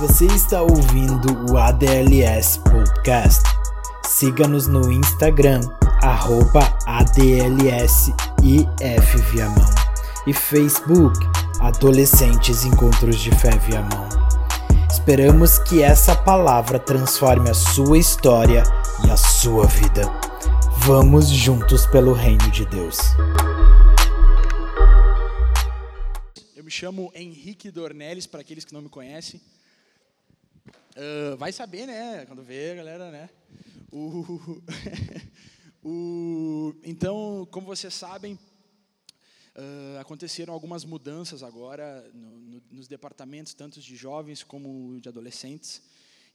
Você está ouvindo o ADLS Podcast. Siga-nos no Instagram, arroba ADLSIF Viamão e Facebook, Adolescentes Encontros de Fé Viamão. Esperamos que essa palavra transforme a sua história e a sua vida. Vamos juntos pelo reino de Deus. Eu me chamo Henrique Dornelles, para aqueles que não me conhecem. Uh, vai saber, né? Quando vê, galera, né? O, o, então, como vocês sabem, uh, aconteceram algumas mudanças agora no, no, nos departamentos, tanto de jovens como de adolescentes.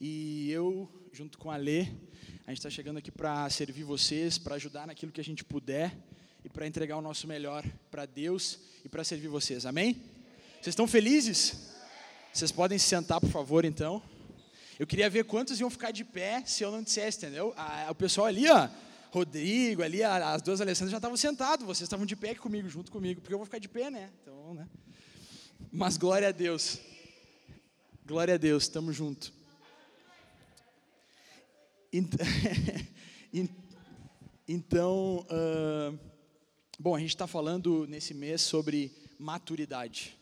E eu, junto com a Lê, a gente está chegando aqui para servir vocês, para ajudar naquilo que a gente puder e para entregar o nosso melhor para Deus e para servir vocês. Amém? Vocês estão felizes? Vocês podem se sentar, por favor, então. Eu queria ver quantos iam ficar de pé se eu não dissesse, entendeu? Ah, o pessoal ali, ó, Rodrigo, ali, as duas Alessandras já estavam sentados, vocês estavam de pé aqui comigo, junto comigo, porque eu vou ficar de pé, né? Então, né? Mas glória a Deus. Glória a Deus, estamos juntos. Então, uh, bom, a gente está falando nesse mês sobre maturidade.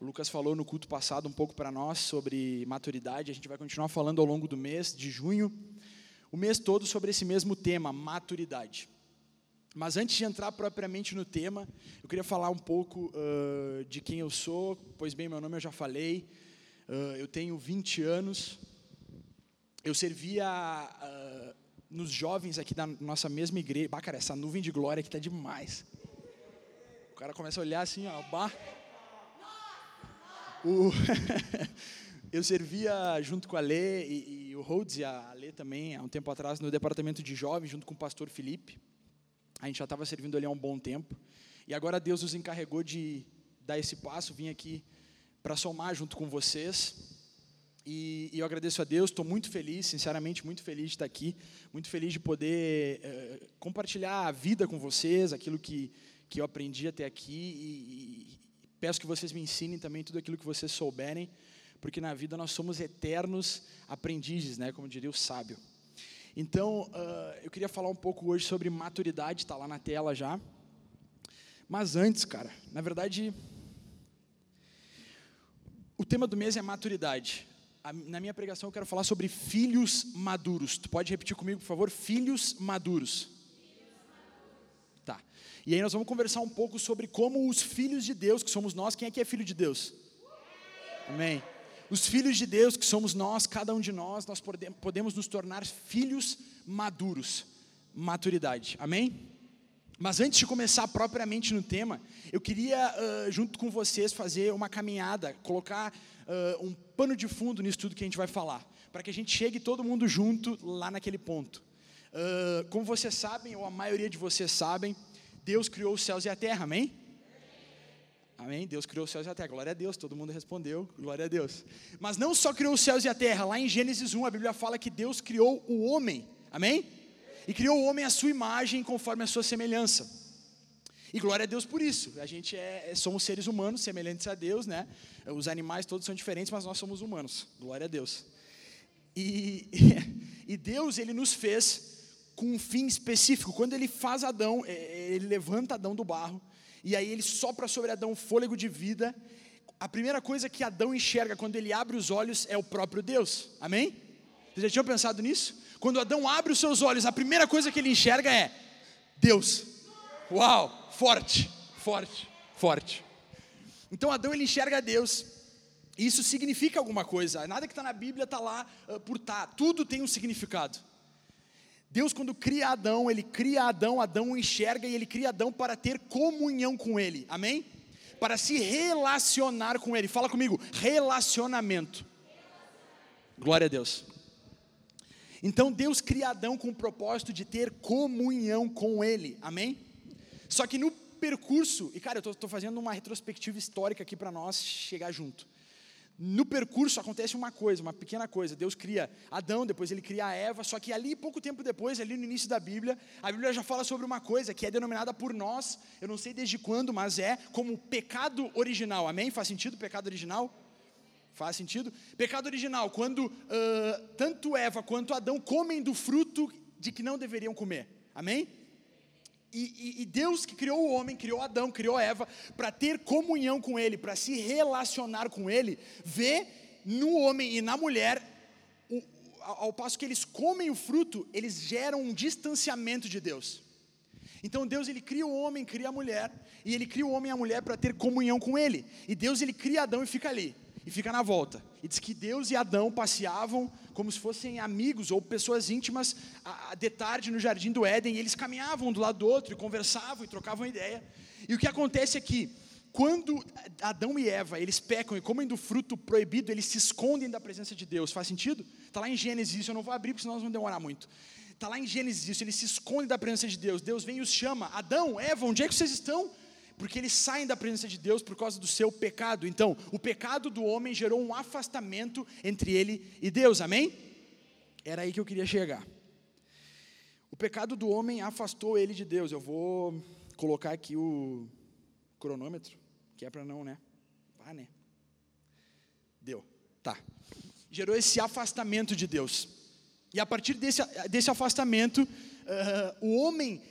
O Lucas falou no culto passado um pouco para nós sobre maturidade. A gente vai continuar falando ao longo do mês de junho, o mês todo sobre esse mesmo tema, maturidade. Mas antes de entrar propriamente no tema, eu queria falar um pouco uh, de quem eu sou. Pois bem, meu nome eu já falei. Uh, eu tenho 20 anos. Eu servia uh, nos jovens aqui da nossa mesma igreja. Bah, cara, essa nuvem de glória aqui tá demais. O cara começa a olhar assim, ó, bah. O eu servia junto com a Lê e, e o Rhodes e a Lê também, há um tempo atrás, no departamento de jovens, junto com o pastor Felipe. A gente já estava servindo ali há um bom tempo. E agora Deus nos encarregou de dar esse passo, vim aqui para somar junto com vocês. E, e eu agradeço a Deus, estou muito feliz, sinceramente, muito feliz de estar aqui, muito feliz de poder eh, compartilhar a vida com vocês, aquilo que, que eu aprendi até aqui. E, Peço que vocês me ensinem também tudo aquilo que vocês souberem, porque na vida nós somos eternos aprendizes, né, como diria o sábio. Então, uh, eu queria falar um pouco hoje sobre maturidade, está lá na tela já. Mas antes, cara, na verdade, o tema do mês é maturidade. Na minha pregação eu quero falar sobre filhos maduros. Tu pode repetir comigo, por favor? Filhos maduros. E aí nós vamos conversar um pouco sobre como os filhos de Deus, que somos nós, quem é que é filho de Deus? Amém. Os filhos de Deus, que somos nós, cada um de nós, nós podemos nos tornar filhos maduros. Maturidade. Amém? Mas antes de começar propriamente no tema, eu queria, uh, junto com vocês, fazer uma caminhada, colocar uh, um pano de fundo nisso tudo que a gente vai falar, para que a gente chegue todo mundo junto lá naquele ponto. Uh, como vocês sabem, ou a maioria de vocês sabem, Deus criou os céus e a terra, amém? Amém? Deus criou os céus e a terra. Glória a Deus, todo mundo respondeu. Glória a Deus. Mas não só criou os céus e a terra, lá em Gênesis 1 a Bíblia fala que Deus criou o homem. Amém? E criou o homem à sua imagem, conforme a sua semelhança. E glória a Deus por isso. A gente é, é somos seres humanos, semelhantes a Deus, né? Os animais todos são diferentes, mas nós somos humanos. Glória a Deus. E, e Deus, ele nos fez com um fim específico. Quando ele faz Adão, é, é, ele levanta Adão do barro, e aí ele sopra sobre Adão fôlego de vida. A primeira coisa que Adão enxerga quando ele abre os olhos é o próprio Deus. Amém? Vocês já tinham pensado nisso? Quando Adão abre os seus olhos, a primeira coisa que ele enxerga é Deus. Uau, forte, forte, forte. Então Adão ele enxerga Deus. Isso significa alguma coisa. Nada que está na Bíblia está lá uh, por. Tá. Tudo tem um significado. Deus, quando cria Adão, ele cria Adão, Adão enxerga e ele cria Adão para ter comunhão com ele, amém? Para se relacionar com ele. Fala comigo, relacionamento. Glória a Deus. Então Deus cria Adão com o propósito de ter comunhão com ele, amém? Só que no percurso, e cara, eu estou fazendo uma retrospectiva histórica aqui para nós chegar junto no percurso acontece uma coisa, uma pequena coisa. Deus cria Adão, depois ele cria a Eva, só que ali, pouco tempo depois, ali no início da Bíblia, a Bíblia já fala sobre uma coisa que é denominada por nós, eu não sei desde quando, mas é como pecado original. Amém? Faz sentido pecado original? Faz sentido? Pecado original, quando uh, tanto Eva quanto Adão comem do fruto de que não deveriam comer. Amém? E, e, e, Deus que criou o homem, criou Adão, criou Eva, para ter comunhão com Ele, para se relacionar com Ele, vê no homem e na mulher, o, ao, ao passo que eles comem o fruto, eles geram um distanciamento de Deus. Então Deus ele cria o homem, cria a mulher, e ele cria o homem e a mulher para ter comunhão com Ele. E Deus ele cria Adão e fica ali e fica na volta. E diz que Deus e Adão passeavam como se fossem amigos ou pessoas íntimas de tarde no jardim do Éden, e eles caminhavam do lado do outro e conversavam e trocavam ideia. E o que acontece é que quando Adão e Eva, eles pecam e comem do fruto proibido, eles se escondem da presença de Deus. Faz sentido? Está lá em Gênesis isso, eu não vou abrir porque senão nós vamos demorar muito. Está lá em Gênesis isso, eles se escondem da presença de Deus. Deus vem e os chama. Adão, Eva, onde é que vocês estão? Porque eles saem da presença de Deus por causa do seu pecado. Então, o pecado do homem gerou um afastamento entre ele e Deus, amém? Era aí que eu queria chegar. O pecado do homem afastou ele de Deus. Eu vou colocar aqui o cronômetro, que é para não, né? Vá, né? Deu, tá. Gerou esse afastamento de Deus. E a partir desse, desse afastamento, uh, o homem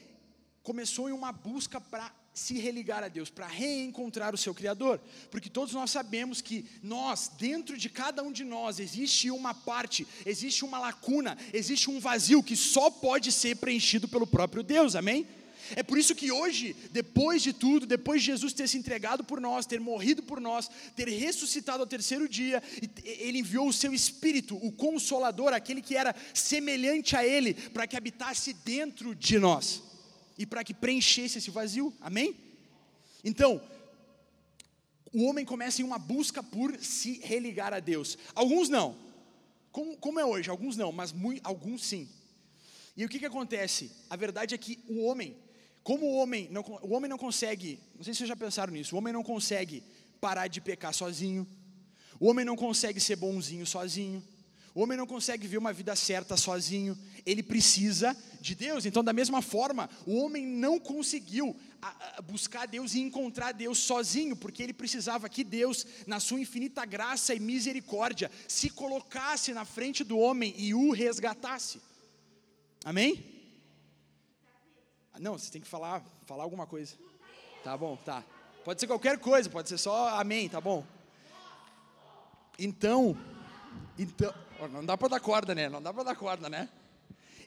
começou em uma busca para se religar a Deus, para reencontrar o seu Criador, porque todos nós sabemos que nós, dentro de cada um de nós, existe uma parte, existe uma lacuna, existe um vazio que só pode ser preenchido pelo próprio Deus, amém? É por isso que hoje, depois de tudo, depois de Jesus ter se entregado por nós, ter morrido por nós, ter ressuscitado ao terceiro dia, ele enviou o seu Espírito, o Consolador, aquele que era semelhante a Ele, para que habitasse dentro de nós e para que preenchesse esse vazio. Amém? Então, o homem começa em uma busca por se religar a Deus. Alguns não. Como, como é hoje? Alguns não, mas muito, alguns sim. E o que, que acontece? A verdade é que o homem, como o homem, não, o homem não consegue, não sei se vocês já pensaram nisso, o homem não consegue parar de pecar sozinho, o homem não consegue ser bonzinho sozinho, o homem não consegue ver uma vida certa sozinho, ele precisa de Deus. Então, da mesma forma, o homem não conseguiu buscar Deus e encontrar Deus sozinho, porque ele precisava que Deus, na sua infinita graça e misericórdia, se colocasse na frente do homem e o resgatasse. Amém? Não, você tem que falar, falar alguma coisa. Tá bom, tá. Pode ser qualquer coisa, pode ser só amém, tá bom? Então, então, não dá para dar corda, né? Não dá para dar corda, né?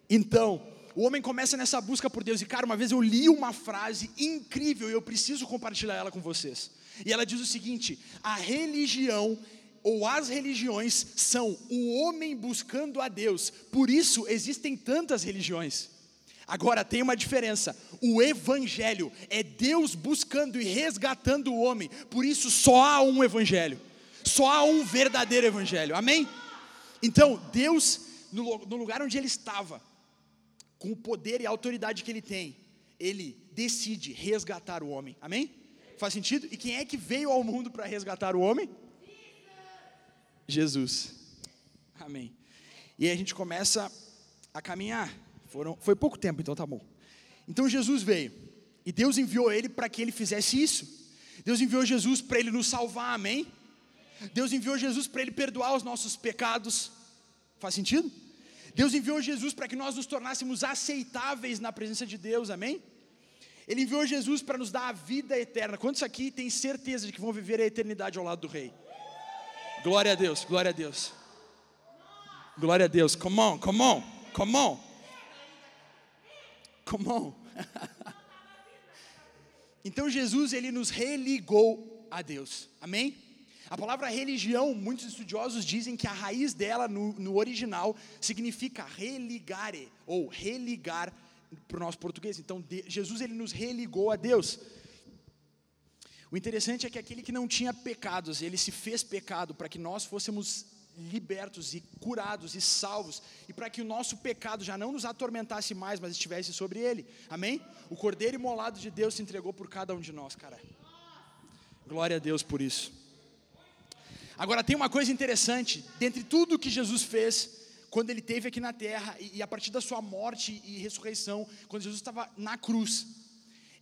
Então, o homem começa nessa busca por Deus. E, cara, uma vez eu li uma frase incrível e eu preciso compartilhar ela com vocês. E ela diz o seguinte: a religião ou as religiões são o homem buscando a Deus. Por isso existem tantas religiões. Agora tem uma diferença: o evangelho é Deus buscando e resgatando o homem. Por isso só há um evangelho. Só há um verdadeiro evangelho. Amém? Então, Deus, no, lugar onde ele estava, com o poder e a autoridade que ele tem, ele decide resgatar o homem. Amém? Faz sentido? E quem é que veio ao mundo para resgatar o homem? Jesus. Amém. E aí a gente começa a caminhar. Foram, foi pouco tempo, então tá bom. Então Jesus veio. E Deus enviou ele para que ele fizesse isso. Deus enviou Jesus para ele nos salvar, amém? Deus enviou Jesus para Ele perdoar os nossos pecados. Faz sentido? Deus enviou Jesus para que nós nos tornássemos aceitáveis na presença de Deus, amém? Ele enviou Jesus para nos dar a vida eterna. Quantos aqui têm certeza de que vão viver a eternidade ao lado do Rei? Glória a Deus, glória a Deus. Glória a Deus. Come on, come on, come on. Come on. então Jesus, ele nos religou a Deus. Amém? A palavra religião, muitos estudiosos dizem que a raiz dela no, no original significa religare, ou religar para o nosso português. Então, de, Jesus ele nos religou a Deus. O interessante é que aquele que não tinha pecados, ele se fez pecado para que nós fôssemos libertos e curados e salvos, e para que o nosso pecado já não nos atormentasse mais, mas estivesse sobre ele. Amém? O Cordeiro imolado de Deus se entregou por cada um de nós, cara. Glória a Deus por isso. Agora tem uma coisa interessante, dentre tudo que Jesus fez, quando ele teve aqui na terra e, a partir da sua morte e ressurreição, quando Jesus estava na cruz,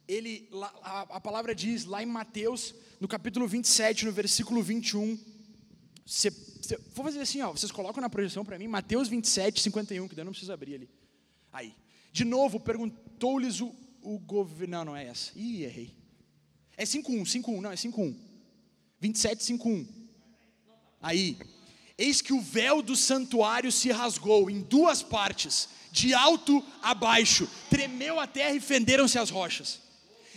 ele a, a palavra diz lá em Mateus, no capítulo 27, no versículo 21, Cê, cê, vou fazer assim, ó, vocês colocam na projeção para mim, Mateus 27, 51, que daí não precisa abrir ali. Aí. De novo, perguntou-lhes o, o governo. Não, não é essa. Ih, errei. É 5.1, 5.1, não, é 5.1. 27, 5.1. Aí. Eis que o véu do santuário se rasgou em duas partes, de alto a baixo, tremeu a terra e fenderam-se as rochas.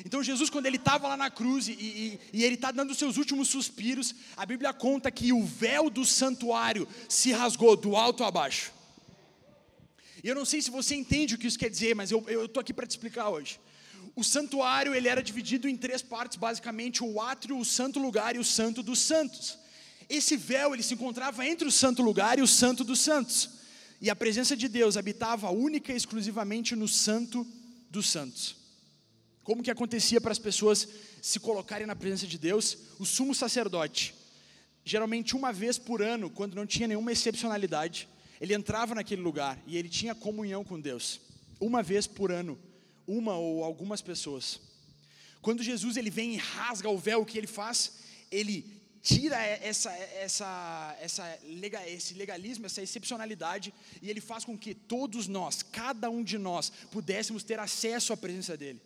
Então Jesus, quando ele estava lá na cruz e, e, e ele está dando seus últimos suspiros, a Bíblia conta que o véu do santuário se rasgou do alto a baixo. E eu não sei se você entende o que isso quer dizer, mas eu estou aqui para te explicar hoje. O santuário ele era dividido em três partes, basicamente o átrio, o santo lugar e o santo dos santos. Esse véu ele se encontrava entre o santo lugar e o santo dos santos. E a presença de Deus habitava única e exclusivamente no santo dos santos. Como que acontecia para as pessoas se colocarem na presença de Deus? O sumo sacerdote, geralmente uma vez por ano, quando não tinha nenhuma excepcionalidade, ele entrava naquele lugar e ele tinha comunhão com Deus. Uma vez por ano, uma ou algumas pessoas. Quando Jesus ele vem e rasga o véu, o que ele faz? Ele tira essa, essa, essa, esse legalismo, essa excepcionalidade, e ele faz com que todos nós, cada um de nós, pudéssemos ter acesso à presença dele.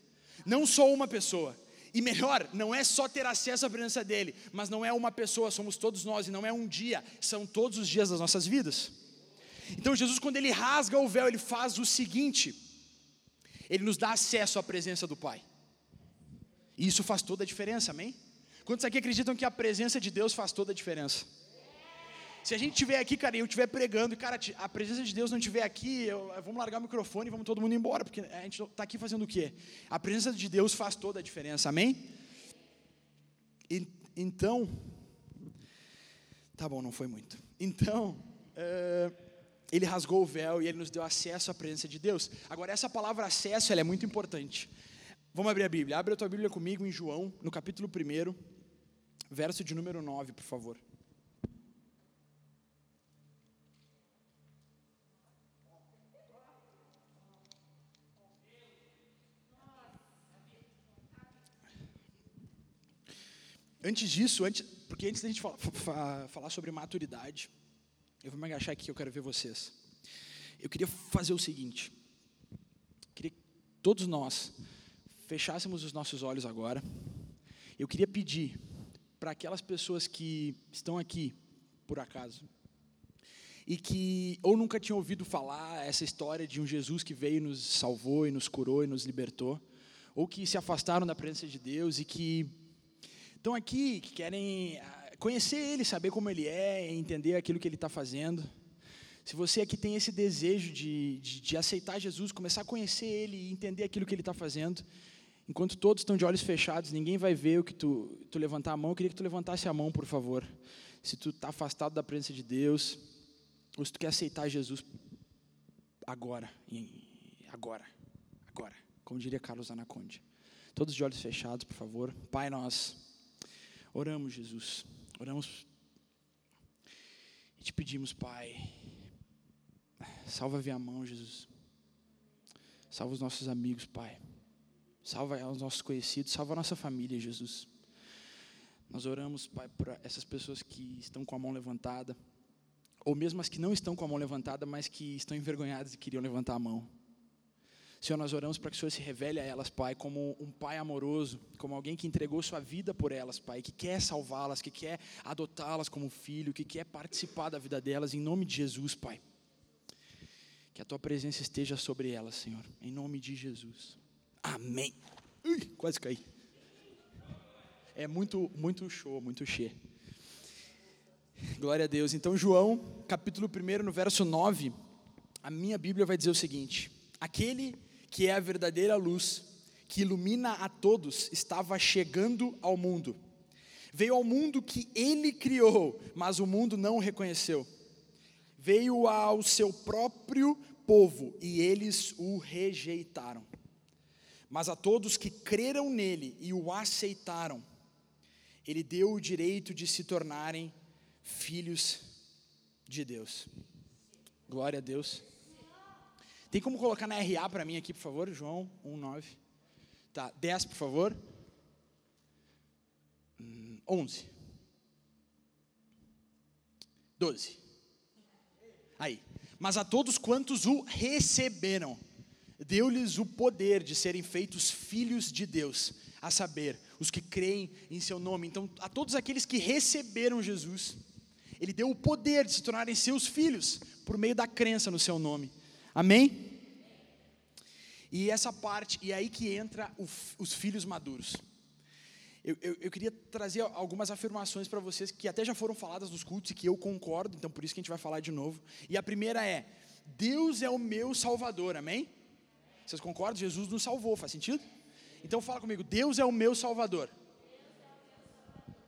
Não só uma pessoa. E melhor, não é só ter acesso à presença dele, mas não é uma pessoa, somos todos nós, e não é um dia, são todos os dias das nossas vidas. Então Jesus, quando ele rasga o véu, ele faz o seguinte: ele nos dá acesso à presença do Pai. E isso faz toda a diferença, amém? Quantos aqui acreditam que a presença de Deus faz toda a diferença? Se a gente estiver aqui, cara, e eu estiver pregando, e cara, a presença de Deus não estiver aqui, eu, vamos largar o microfone e vamos todo mundo embora, porque a gente está aqui fazendo o quê? A presença de Deus faz toda a diferença, amém? E, então, tá bom, não foi muito. Então, é, ele rasgou o véu e ele nos deu acesso à presença de Deus. Agora, essa palavra acesso, ela é muito importante. Vamos abrir a Bíblia. Abre a tua Bíblia comigo em João, no capítulo 1 verso de número 9, por favor. Antes disso, antes, porque antes da gente falar, falar sobre maturidade, eu vou me agachar aqui que eu quero ver vocês. Eu queria fazer o seguinte: queria que todos nós fechássemos os nossos olhos agora. Eu queria pedir para aquelas pessoas que estão aqui, por acaso, e que ou nunca tinham ouvido falar essa história de um Jesus que veio e nos salvou e nos curou e nos libertou, ou que se afastaram da presença de Deus e que estão aqui, que querem ah, conhecer Ele, saber como Ele é, entender aquilo que Ele está fazendo. Se você aqui tem esse desejo de, de, de, aceitar Jesus, começar a conhecer Ele e entender aquilo que Ele está fazendo, Enquanto todos estão de olhos fechados, ninguém vai ver o que tu, tu levantar a mão. Eu queria que tu levantasse a mão, por favor. Se tu está afastado da presença de Deus, ou se tu quer aceitar Jesus agora, agora, agora, como diria Carlos Anaconde. Todos de olhos fechados, por favor. Pai, nós oramos, Jesus. Oramos e te pedimos, Pai, salva a mão, Jesus. Salva os nossos amigos, Pai. Salva os nossos conhecidos, salva a nossa família, Jesus. Nós oramos, Pai, para essas pessoas que estão com a mão levantada, ou mesmo as que não estão com a mão levantada, mas que estão envergonhadas e queriam levantar a mão. Senhor, nós oramos para que o Senhor se revele a elas, Pai, como um Pai amoroso, como alguém que entregou sua vida por elas, Pai, que quer salvá-las, que quer adotá-las como filho, que quer participar da vida delas, em nome de Jesus, Pai. Que a tua presença esteja sobre elas, Senhor, em nome de Jesus. Amém. Ui, quase caí. É muito, muito show, muito cheio. Glória a Deus. Então, João, capítulo 1, no verso 9, a minha Bíblia vai dizer o seguinte: Aquele que é a verdadeira luz, que ilumina a todos, estava chegando ao mundo. Veio ao mundo que ele criou, mas o mundo não o reconheceu. Veio ao seu próprio povo e eles o rejeitaram. Mas a todos que creram nele e o aceitaram, ele deu o direito de se tornarem filhos de Deus. Glória a Deus. Tem como colocar na RA para mim aqui, por favor, João 1,9. Tá, 10, por favor. 11. Hum, Doze. Aí. Mas a todos quantos o receberam, deu-lhes o poder de serem feitos filhos de Deus, a saber, os que creem em seu nome. Então, a todos aqueles que receberam Jesus, ele deu o poder de se tornarem seus filhos por meio da crença no seu nome. Amém? E essa parte, e é aí que entra o, os filhos maduros. Eu, eu, eu, queria trazer algumas afirmações para vocês que até já foram faladas nos cultos e que eu concordo, então por isso que a gente vai falar de novo. E a primeira é: Deus é o meu Salvador, amém? Vocês concordam? Jesus nos salvou, faz sentido? Então fala comigo: Deus é o meu Salvador.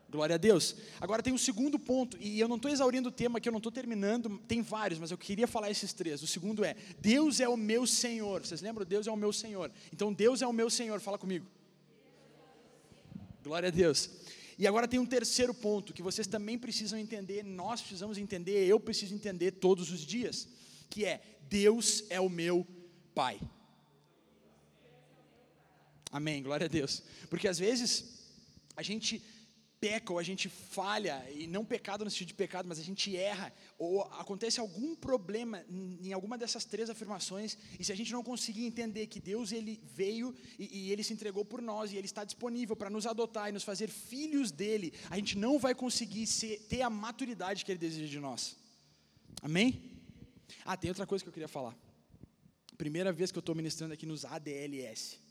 Glória a Deus. Agora tem um segundo ponto, e eu não estou exaurindo o tema que eu não estou terminando, tem vários, mas eu queria falar esses três. O segundo é: Deus é o meu Senhor. Vocês lembram? Deus é o meu Senhor. Então Deus é o meu Senhor, fala comigo. Glória a Deus. E agora tem um terceiro ponto que vocês também precisam entender, nós precisamos entender, eu preciso entender todos os dias, que é Deus é o meu Pai. Amém, glória a Deus. Porque às vezes a gente peca ou a gente falha, e não pecado no sentido de pecado, mas a gente erra, ou acontece algum problema em alguma dessas três afirmações, e se a gente não conseguir entender que Deus ele veio e, e ele se entregou por nós, e ele está disponível para nos adotar e nos fazer filhos dele, a gente não vai conseguir ser, ter a maturidade que ele deseja de nós. Amém? Ah, tem outra coisa que eu queria falar. Primeira vez que eu estou ministrando aqui nos ADLS.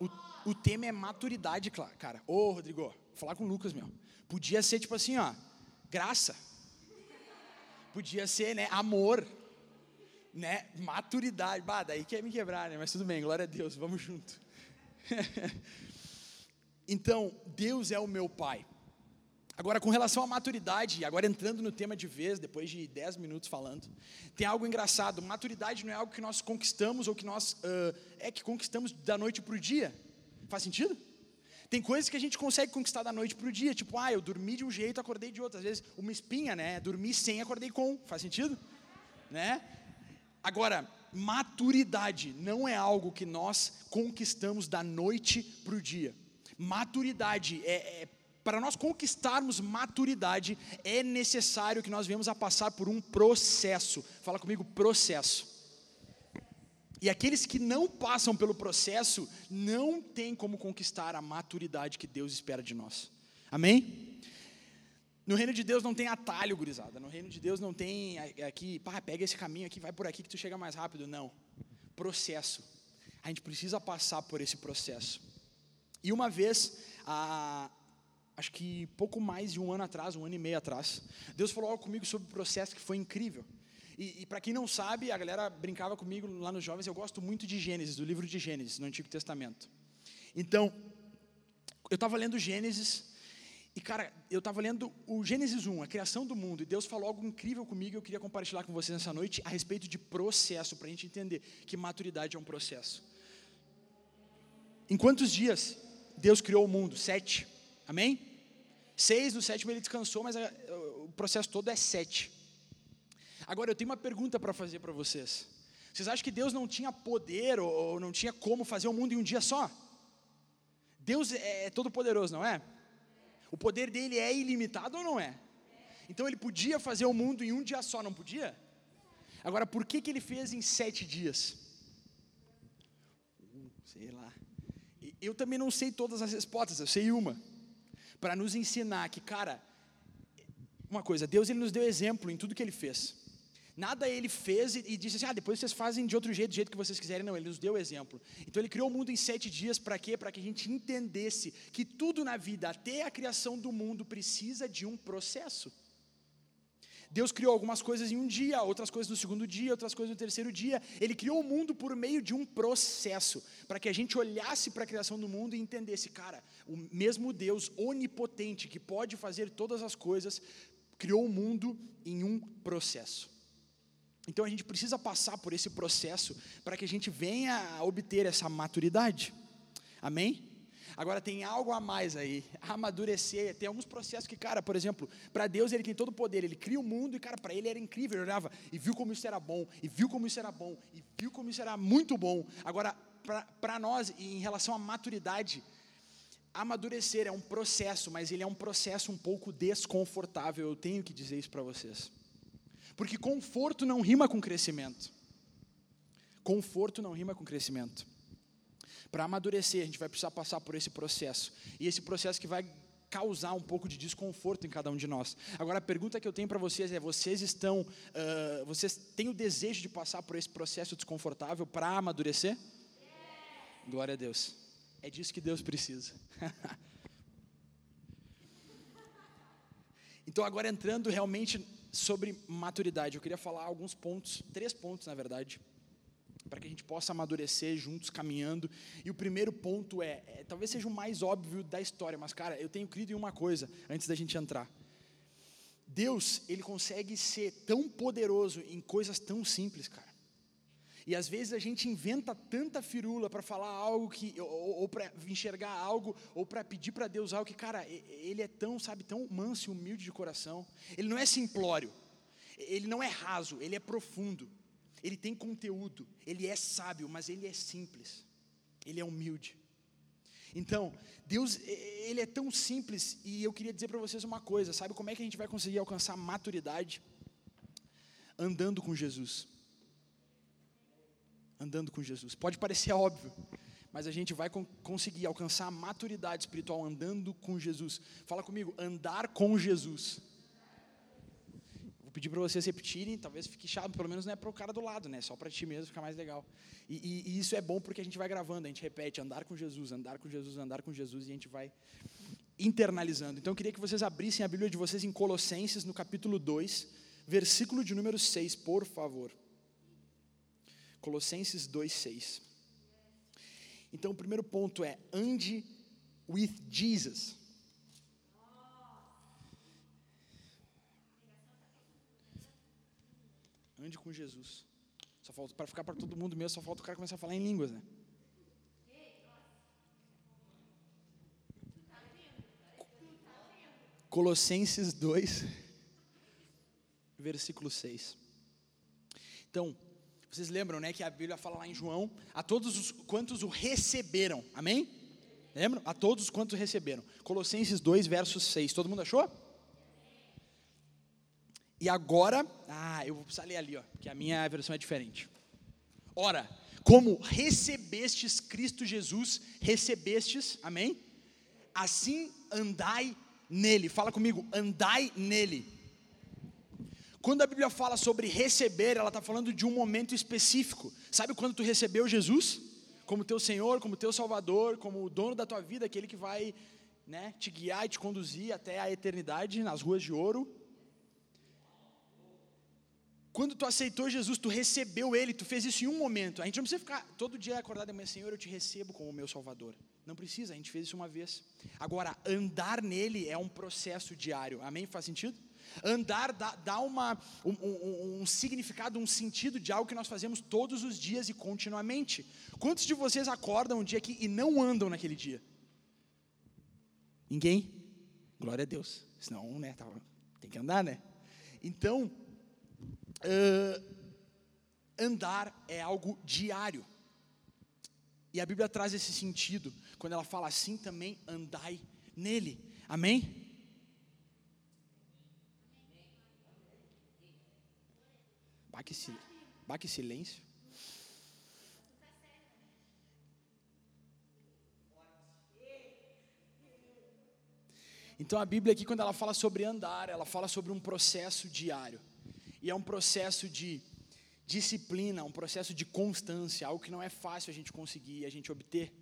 O o tema é maturidade, cara. Ô, Rodrigo, vou falar com o Lucas, meu. Podia ser tipo assim, ó, graça. Podia ser, né, amor. Né, maturidade. Bah, daí quer me quebrar, né? Mas tudo bem, glória a Deus, vamos junto. então, Deus é o meu pai. Agora, com relação à maturidade, agora entrando no tema de vez, depois de 10 minutos falando, tem algo engraçado. Maturidade não é algo que nós conquistamos ou que nós uh, é que conquistamos da noite para o dia. Faz sentido? Tem coisas que a gente consegue conquistar da noite para o dia, tipo, ah, eu dormi de um jeito, acordei de outro. Às vezes, uma espinha, né? Dormi sem, acordei com. Faz sentido? Né? Agora, maturidade não é algo que nós conquistamos da noite para o dia. Maturidade é, é para nós conquistarmos maturidade é necessário que nós venhamos a passar por um processo. Fala comigo, processo. E aqueles que não passam pelo processo não têm como conquistar a maturidade que Deus espera de nós. Amém? No reino de Deus não tem atalho, gurizada. No reino de Deus não tem aqui, pá, pega esse caminho aqui, vai por aqui que tu chega mais rápido. Não. Processo. A gente precisa passar por esse processo. E uma vez, a, acho que pouco mais de um ano atrás, um ano e meio atrás, Deus falou algo comigo sobre o processo que foi incrível. E, e para quem não sabe, a galera brincava comigo lá nos jovens, eu gosto muito de Gênesis, do livro de Gênesis, no Antigo Testamento. Então, eu estava lendo Gênesis, e cara, eu estava lendo o Gênesis 1, a criação do mundo, e Deus falou algo incrível comigo, eu queria compartilhar com vocês nessa noite, a respeito de processo, para a gente entender que maturidade é um processo. Em quantos dias Deus criou o mundo? Sete. Amém? Seis, no sétimo ele descansou, mas o processo todo é sete. Agora eu tenho uma pergunta para fazer para vocês. Vocês acham que Deus não tinha poder ou não tinha como fazer o mundo em um dia só? Deus é, é todo poderoso, não é? O poder dele é ilimitado ou não é? Então ele podia fazer o mundo em um dia só, não podia? Agora, por que, que ele fez em sete dias? Sei lá. Eu também não sei todas as respostas, eu sei uma. Para nos ensinar que, cara, uma coisa, Deus ele nos deu exemplo em tudo que ele fez. Nada ele fez e, e disse assim: ah, depois vocês fazem de outro jeito, do jeito que vocês quiserem. Não, ele nos deu exemplo. Então ele criou o mundo em sete dias para quê? Para que a gente entendesse que tudo na vida, até a criação do mundo, precisa de um processo. Deus criou algumas coisas em um dia, outras coisas no segundo dia, outras coisas no terceiro dia. Ele criou o mundo por meio de um processo, para que a gente olhasse para a criação do mundo e entendesse, cara, o mesmo Deus onipotente que pode fazer todas as coisas, criou o mundo em um processo. Então a gente precisa passar por esse processo para que a gente venha a obter essa maturidade. Amém? Agora tem algo a mais aí, amadurecer. Tem alguns processos que, cara, por exemplo, para Deus ele tem todo o poder, ele cria o mundo e, cara, para ele era incrível. Ele olhava e viu como isso era bom, e viu como isso era bom, e viu como isso era muito bom. Agora, para nós, em relação à maturidade, Amadurecer é um processo, mas ele é um processo um pouco desconfortável, eu tenho que dizer isso para vocês. Porque conforto não rima com crescimento. Conforto não rima com crescimento. Para amadurecer, a gente vai precisar passar por esse processo. E esse processo que vai causar um pouco de desconforto em cada um de nós. Agora, a pergunta que eu tenho para vocês é: vocês estão, uh, vocês têm o desejo de passar por esse processo desconfortável para amadurecer? Glória a Deus. É disso que Deus precisa. então, agora entrando realmente sobre maturidade, eu queria falar alguns pontos, três pontos na verdade, para que a gente possa amadurecer juntos, caminhando. E o primeiro ponto é, é, talvez seja o mais óbvio da história, mas cara, eu tenho crido em uma coisa antes da gente entrar. Deus, ele consegue ser tão poderoso em coisas tão simples, cara. E às vezes a gente inventa tanta firula para falar algo que ou, ou para enxergar algo ou para pedir para Deus algo que, cara, ele é tão, sabe, tão manso e humilde de coração. Ele não é simplório. Ele não é raso, ele é profundo. Ele tem conteúdo, ele é sábio, mas ele é simples. Ele é humilde. Então, Deus, ele é tão simples e eu queria dizer para vocês uma coisa, sabe como é que a gente vai conseguir alcançar maturidade? Andando com Jesus. Andando com Jesus. Pode parecer óbvio, mas a gente vai conseguir alcançar maturidade espiritual andando com Jesus. Fala comigo, andar com Jesus pedir para vocês repetirem, talvez fique chato, pelo menos não é para o cara do lado, né? Só para ti mesmo ficar mais legal. E, e, e, isso é bom porque a gente vai gravando, a gente repete, andar com Jesus, andar com Jesus, andar com Jesus, e a gente vai internalizando. Então eu queria que vocês abrissem a Bíblia de vocês em Colossenses, no capítulo 2, versículo de número 6, por favor. Colossenses 2, 6. Então o primeiro ponto é, ande with Jesus. Ande com Jesus. Só falta para ficar para todo mundo mesmo, só falta o cara começar a falar em línguas, né? Colossenses 2, versículo 6. Então, vocês lembram, né, que a Bíblia fala lá em João, a todos os quantos o receberam. Amém? Lembram? A todos quantos receberam. Colossenses 2, verso 6. Todo mundo achou? E agora, ah, eu vou precisar ler ali, ó, que a minha versão é diferente. Ora, como recebestes Cristo Jesus, recebestes, amém? Assim andai nele. Fala comigo, andai nele. Quando a Bíblia fala sobre receber, ela está falando de um momento específico. Sabe quando tu recebeu Jesus? Como teu Senhor, como teu Salvador, como o dono da tua vida, aquele que vai né, te guiar e te conduzir até a eternidade nas ruas de ouro. Quando tu aceitou Jesus, tu recebeu Ele, tu fez isso em um momento. A gente não precisa ficar todo dia acordado de manhã, Senhor, eu te recebo como meu Salvador. Não precisa, a gente fez isso uma vez. Agora, andar nele é um processo diário. Amém? Faz sentido? Andar dá, dá uma, um, um, um, significado, um sentido de algo que nós fazemos todos os dias e continuamente. Quantos de vocês acordam um dia aqui e não andam naquele dia? Ninguém? Glória a Deus. Senão, né, tem que andar, né? Então, uh, andar é algo diário. E a Bíblia traz esse sentido, quando ela fala assim também, andai nele. Amém? Baque, baque silêncio. Então a Bíblia aqui, quando ela fala sobre andar, ela fala sobre um processo diário. E é um processo de disciplina, um processo de constância, algo que não é fácil a gente conseguir, a gente obter.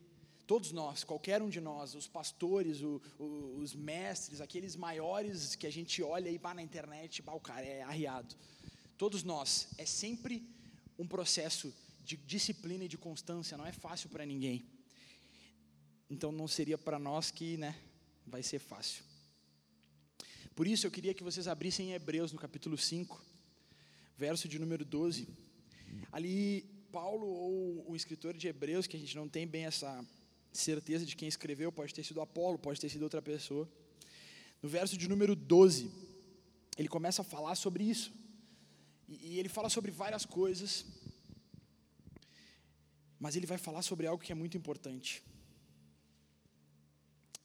Todos nós, qualquer um de nós, os pastores, o, o, os mestres, aqueles maiores que a gente olha aí na internet, bah, o cara é arriado. Todos nós, é sempre um processo de disciplina e de constância, não é fácil para ninguém. Então não seria para nós que né, vai ser fácil. Por isso eu queria que vocês abrissem Hebreus no capítulo 5 verso de número 12. Ali, Paulo, ou o escritor de Hebreus, que a gente não tem bem essa certeza de quem escreveu, pode ter sido Apolo, pode ter sido outra pessoa. No verso de número 12, ele começa a falar sobre isso. E, ele fala sobre várias coisas, mas ele vai falar sobre algo que é muito importante.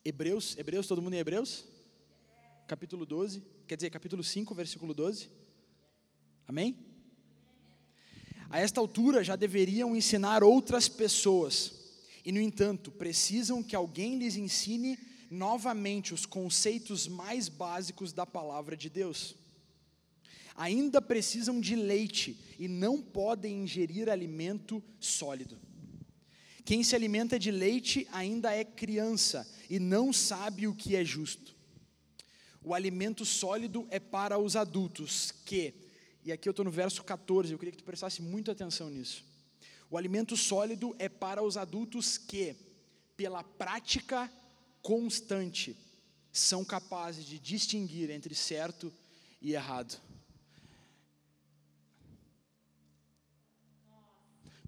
Hebreus, Hebreus, todo mundo em Hebreus? Capítulo 12, quer dizer, capítulo 5, versículo 12. Amém? A esta altura já deveriam ensinar outras pessoas, e no entanto, precisam que alguém lhes ensine novamente os conceitos mais básicos da palavra de Deus. Ainda precisam de leite e não podem ingerir alimento sólido. Quem se alimenta de leite ainda é criança e não sabe o que é justo. O alimento sólido é para os adultos que, e aqui eu estou no verso 14, eu queria que tu prestasse muita atenção nisso. O alimento sólido é para os adultos que, pela prática constante, são capazes de distinguir entre certo e errado.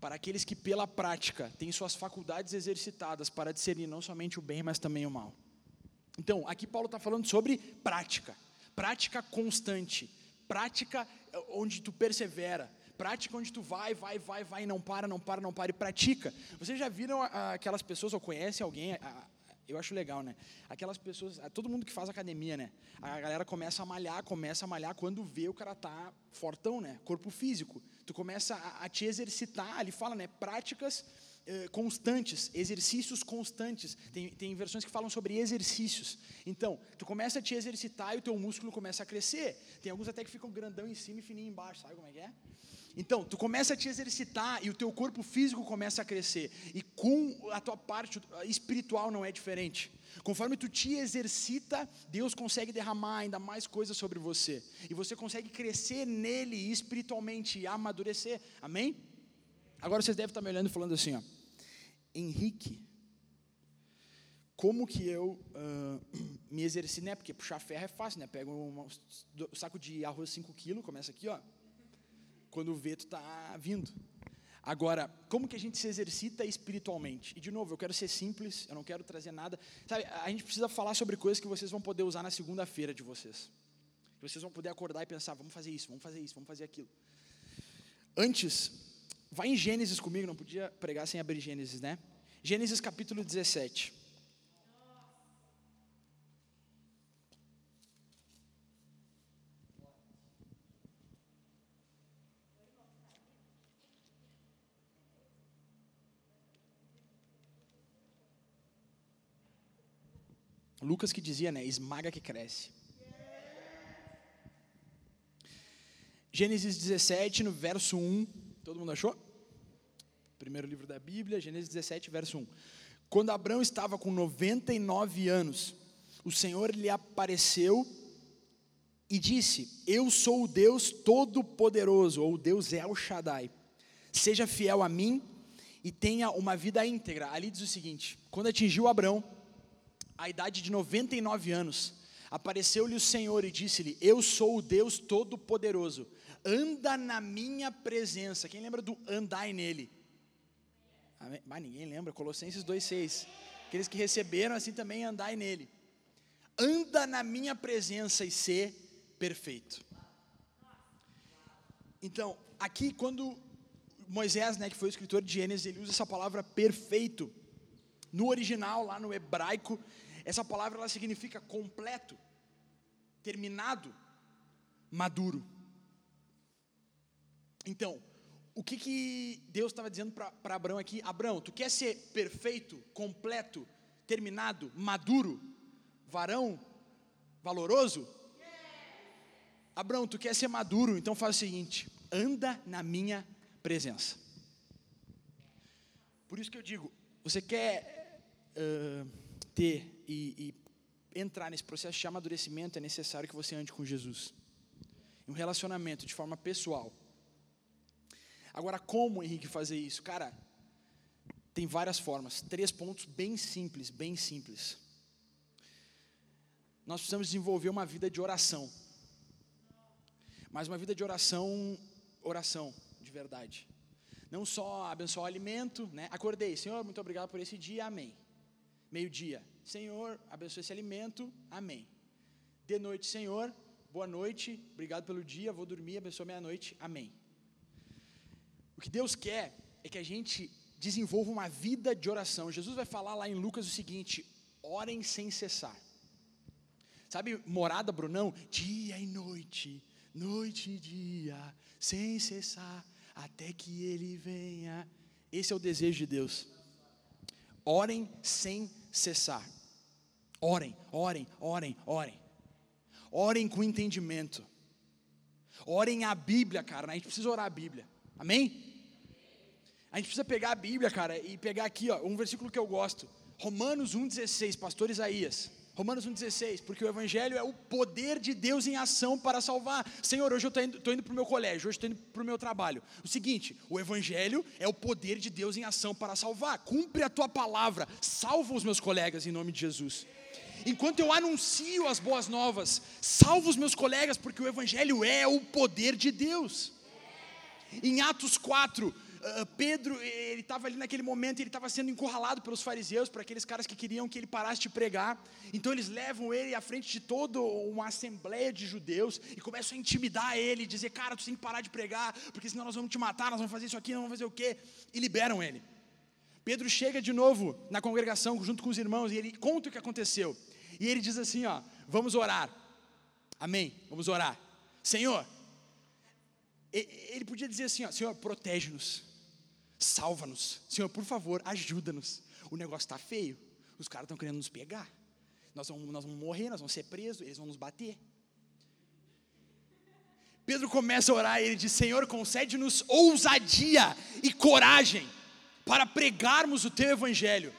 Para aqueles que, pela prática, têm suas faculdades exercitadas para discernir não somente o bem, mas também o mal. Então, aqui Paulo está falando sobre prática, prática constante, prática eh, onde tu persevera, prática onde tu vai, vai, vai, vai, não para, não para, não para e pratica. Vocês já viram aquelas pessoas ou conhecem alguém? eu acho legal, né? Aquelas pessoas, todo mundo que faz academia, né? A galera começa a malhar, começa a malhar quando vê o cara tá fortão, né? Corpo físico. Tu começa a, a te exercitar, ele fala, né? Práticas eh, constantes, exercícios constantes. Tem, tem versões que falam sobre exercícios. Então, tu começa a te exercitar e o teu músculo começa a crescer. Tem alguns até que ficam grandão em cima e fininho embaixo, sabe como é que é? Então, tu começa a te exercitar e o teu corpo físico começa a crescer. E com a tua parte espiritual não é diferente. Conforme tu te exercita, Deus consegue derramar ainda mais coisas sobre você. E você consegue crescer nele espiritualmente e amadurecer. Amém? Agora vocês devem estar me olhando e falando assim, ó. Henrique, como que eu uh, me exercito, né? Porque puxar ferro é fácil, né? Pega um, saco de arroz 5 quilos, começa aqui, ó. Quando o vento está vindo. Agora, como que a gente se exercita espiritualmente? E de novo, eu quero ser simples, eu não quero trazer nada. Sabe, a gente precisa falar sobre coisas que vocês vão poder usar na segunda-feira de vocês. Que vocês vão poder acordar e pensar, vamos fazer isso, vamos fazer isso, vamos fazer aquilo. Antes, Vai em Gênesis comigo, não podia pregar sem abrir Gênesis, né? Gênesis capítulo 17. Lucas que dizia, né? Esmaga que cresce. Gênesis 17, no verso 1 Todo mundo achou? Primeiro livro da Bíblia, Gênesis 17, verso 1. Quando Abraão estava com 99 anos, o Senhor lhe apareceu e disse: Eu sou o Deus Todo-Poderoso, ou Deus El Shaddai. Seja fiel a mim e tenha uma vida íntegra. Ali diz o seguinte: quando atingiu Abraão a idade de 99 anos, apareceu-lhe o Senhor e disse-lhe: Eu sou o Deus Todo-Poderoso anda na minha presença. Quem lembra do andai nele? Mas ninguém lembra, Colossenses 2,6. Aqueles que receberam assim também andai nele. Anda na minha presença e ser perfeito. Então, aqui quando Moisés, né, que foi o escritor de Gênesis, ele usa essa palavra perfeito. No original, lá no hebraico, essa palavra ela significa completo, terminado, maduro. Então, o que, que Deus estava dizendo para Abraão aqui? Abraão, tu quer ser perfeito, completo, terminado, maduro, varão, valoroso? Abraão, tu quer ser maduro, então faz o seguinte: anda na minha presença. Por isso que eu digo, você quer uh, ter e, e entrar nesse processo de amadurecimento, é necessário que você ande com Jesus. Um relacionamento de forma pessoal Agora, como, Henrique, fazer isso? Cara, tem várias formas. Três pontos bem simples, bem simples. Nós precisamos desenvolver uma vida de oração. Mas uma vida de oração, oração, de verdade. Não só abençoar o alimento, né? Acordei, Senhor, muito obrigado por esse dia, amém. Meio-dia, Senhor, abençoe esse alimento, amém. De noite, Senhor, boa noite, obrigado pelo dia, vou dormir, abençoe minha noite, amém. O que Deus quer é que a gente desenvolva uma vida de oração. Jesus vai falar lá em Lucas o seguinte: orem sem cessar. Sabe, morada, Brunão? Dia e noite, noite e dia, sem cessar, até que ele venha. Esse é o desejo de Deus. Orem sem cessar. Orem, orem, orem, orem. Orem com entendimento. Orem a Bíblia, cara. A gente precisa orar a Bíblia. Amém? A gente precisa pegar a Bíblia, cara, e pegar aqui, ó, um versículo que eu gosto. Romanos 1,16, pastor Isaías. Romanos 1,16, porque o Evangelho é o poder de Deus em ação para salvar. Senhor, hoje eu estou indo, indo para o meu colégio, hoje estou indo para o meu trabalho. O seguinte, o Evangelho é o poder de Deus em ação para salvar. Cumpre a tua palavra, salva os meus colegas em nome de Jesus. Enquanto eu anuncio as boas novas, salva os meus colegas, porque o Evangelho é o poder de Deus. Em Atos 4, uh, Pedro, ele estava ali naquele momento, ele estava sendo encurralado pelos fariseus, por aqueles caras que queriam que ele parasse de pregar. Então eles levam ele à frente de toda uma assembleia de judeus e começam a intimidar ele, dizer: Cara, tu tem que parar de pregar, porque senão nós vamos te matar, nós vamos fazer isso aqui, nós vamos fazer o quê? E liberam ele. Pedro chega de novo na congregação junto com os irmãos e ele conta o que aconteceu. E ele diz assim: Ó, vamos orar. Amém? Vamos orar. Senhor, ele podia dizer assim: ó, Senhor, protege-nos. Salva-nos. Senhor, por favor, ajuda-nos. O negócio está feio. Os caras estão querendo nos pegar. Nós vamos, nós vamos morrer, nós vamos ser presos, eles vão nos bater. Pedro começa a orar e ele diz: Senhor, concede-nos ousadia e coragem para pregarmos o teu evangelho,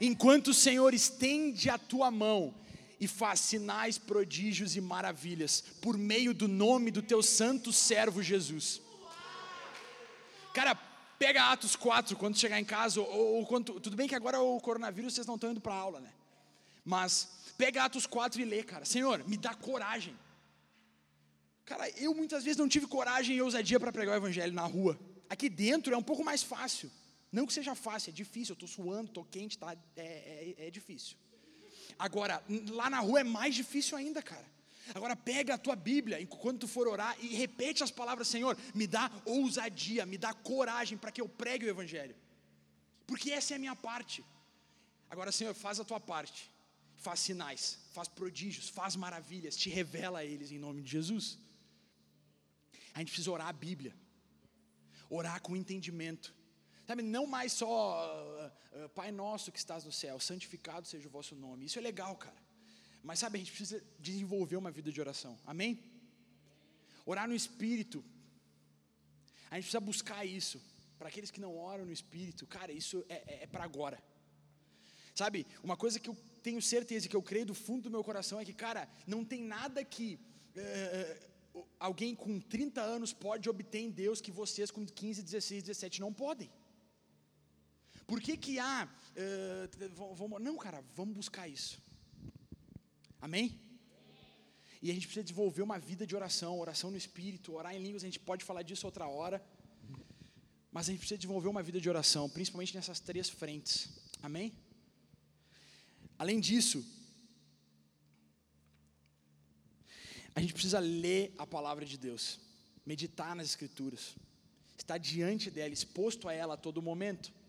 enquanto o Senhor estende a tua mão e faz sinais, prodígios e maravilhas por meio do nome do teu santo servo Jesus. Cara, Pega Atos 4 quando chegar em casa, ou, ou quando, tudo bem que agora o coronavírus vocês não estão indo para aula, né? Mas pega Atos 4 e lê, cara. Senhor, me dá coragem. Cara, eu muitas vezes não tive coragem e ousadia para pregar o evangelho na rua. Aqui dentro é um pouco mais fácil. Não que seja fácil, é difícil. Eu estou suando, estou quente, tá? É, é, é difícil. Agora, lá na rua é mais difícil ainda, cara. Agora pega a tua Bíblia enquanto tu for orar e repete as palavras, Senhor, me dá ousadia, me dá coragem para que eu pregue o Evangelho. Porque essa é a minha parte. Agora, Senhor, faz a tua parte. Faz sinais, faz prodígios, faz maravilhas, te revela a eles em nome de Jesus. A gente precisa orar a Bíblia. Orar com entendimento. Sabe, não mais só uh, uh, Pai nosso que estás no céu, santificado seja o vosso nome. Isso é legal, cara. Mas sabe, a gente precisa desenvolver uma vida de oração. Amém? Orar no Espírito. A gente precisa buscar isso. Para aqueles que não oram no Espírito, cara, isso é, é, é para agora. Sabe, uma coisa que eu tenho certeza, que eu creio do fundo do meu coração, é que, cara, não tem nada que é, alguém com 30 anos pode obter em Deus que vocês com 15, 16, 17 não podem. Por que que há. Uh, vamos, não, cara, vamos buscar isso. Amém? E a gente precisa desenvolver uma vida de oração, oração no espírito, orar em línguas, a gente pode falar disso outra hora. Mas a gente precisa desenvolver uma vida de oração, principalmente nessas três frentes. Amém? Além disso, a gente precisa ler a palavra de Deus, meditar nas Escrituras, estar diante dela, exposto a ela a todo momento.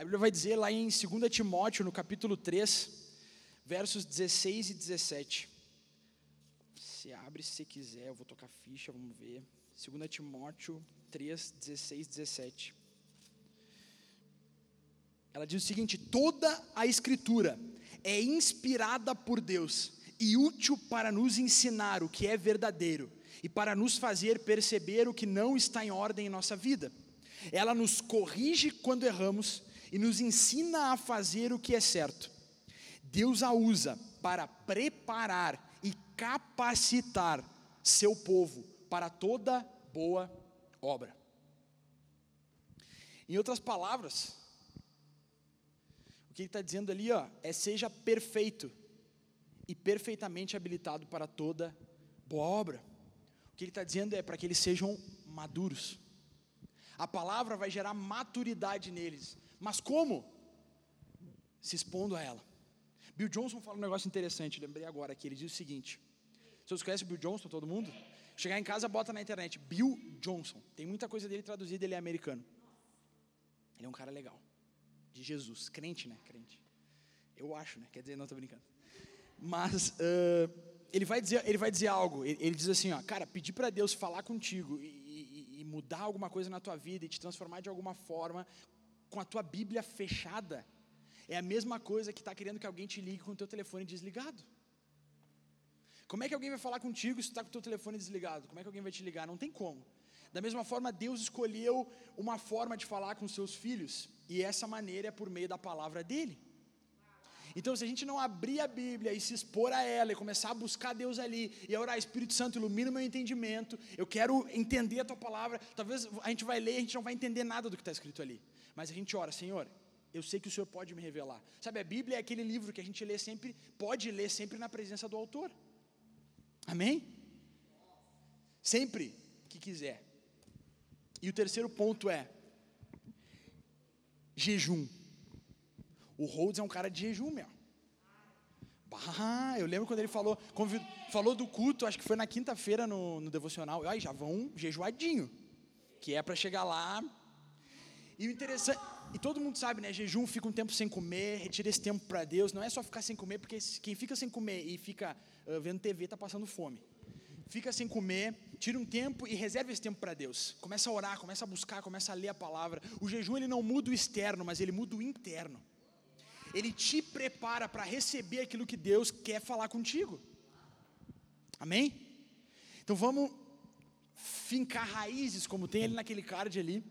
A Bíblia vai dizer lá em 2 Timóteo, no capítulo 3, versos 16 e 17. Se abre se quiser, eu vou tocar ficha, vamos ver. 2 Timóteo 3, 16 e 17. Ela diz o seguinte: toda a Escritura é inspirada por Deus e útil para nos ensinar o que é verdadeiro e para nos fazer perceber o que não está em ordem em nossa vida. Ela nos corrige quando erramos e nos ensina a fazer o que é certo. Deus a usa para preparar e capacitar seu povo para toda boa obra. Em outras palavras, o que ele está dizendo ali ó, é seja perfeito e perfeitamente habilitado para toda boa obra. O que ele está dizendo é para que eles sejam maduros. A palavra vai gerar maturidade neles. Mas como? Se expondo a ela. Bill Johnson fala um negócio interessante, lembrei agora que ele diz o seguinte: vocês conhecem Bill Johnson, todo mundo? Chegar em casa, bota na internet, Bill Johnson. Tem muita coisa dele traduzida, ele é americano. Ele é um cara legal. De Jesus, crente, né? Crente. Eu acho, né? Quer dizer, não estou brincando. Mas uh, ele, vai dizer, ele vai dizer algo. Ele, ele diz assim: ó, cara, pedir para Deus falar contigo e, e, e mudar alguma coisa na tua vida e te transformar de alguma forma com a tua Bíblia fechada é a mesma coisa que está querendo que alguém te ligue com o teu telefone desligado. Como é que alguém vai falar contigo se está com o teu telefone desligado? Como é que alguém vai te ligar? Não tem como. Da mesma forma, Deus escolheu uma forma de falar com seus filhos, e essa maneira é por meio da palavra dele. Então, se a gente não abrir a Bíblia e se expor a ela e começar a buscar Deus ali e orar, Espírito Santo, ilumina o meu entendimento, eu quero entender a tua palavra. Talvez a gente vai ler e a gente não vai entender nada do que está escrito ali, mas a gente ora, Senhor, eu sei que o Senhor pode me revelar. Sabe, a Bíblia é aquele livro que a gente lê sempre, pode ler sempre na presença do autor. Amém? Sempre que quiser. E o terceiro ponto é jejum. O Rhodes é um cara de jejum, meu. Bah, eu lembro quando ele falou, convid, falou do culto, acho que foi na quinta-feira no, no devocional. Ai, já vão jejuadinho, que é para chegar lá. E o interessante, e todo mundo sabe, né? Jejum fica um tempo sem comer, retira esse tempo para Deus. Não é só ficar sem comer, porque quem fica sem comer e fica uh, vendo TV está passando fome. Fica sem comer, tira um tempo e reserva esse tempo para Deus. Começa a orar, começa a buscar, começa a ler a palavra. O jejum ele não muda o externo, mas ele muda o interno. Ele te prepara para receber aquilo que Deus quer falar contigo. Amém? Então vamos fincar raízes, como tem ali naquele card ali,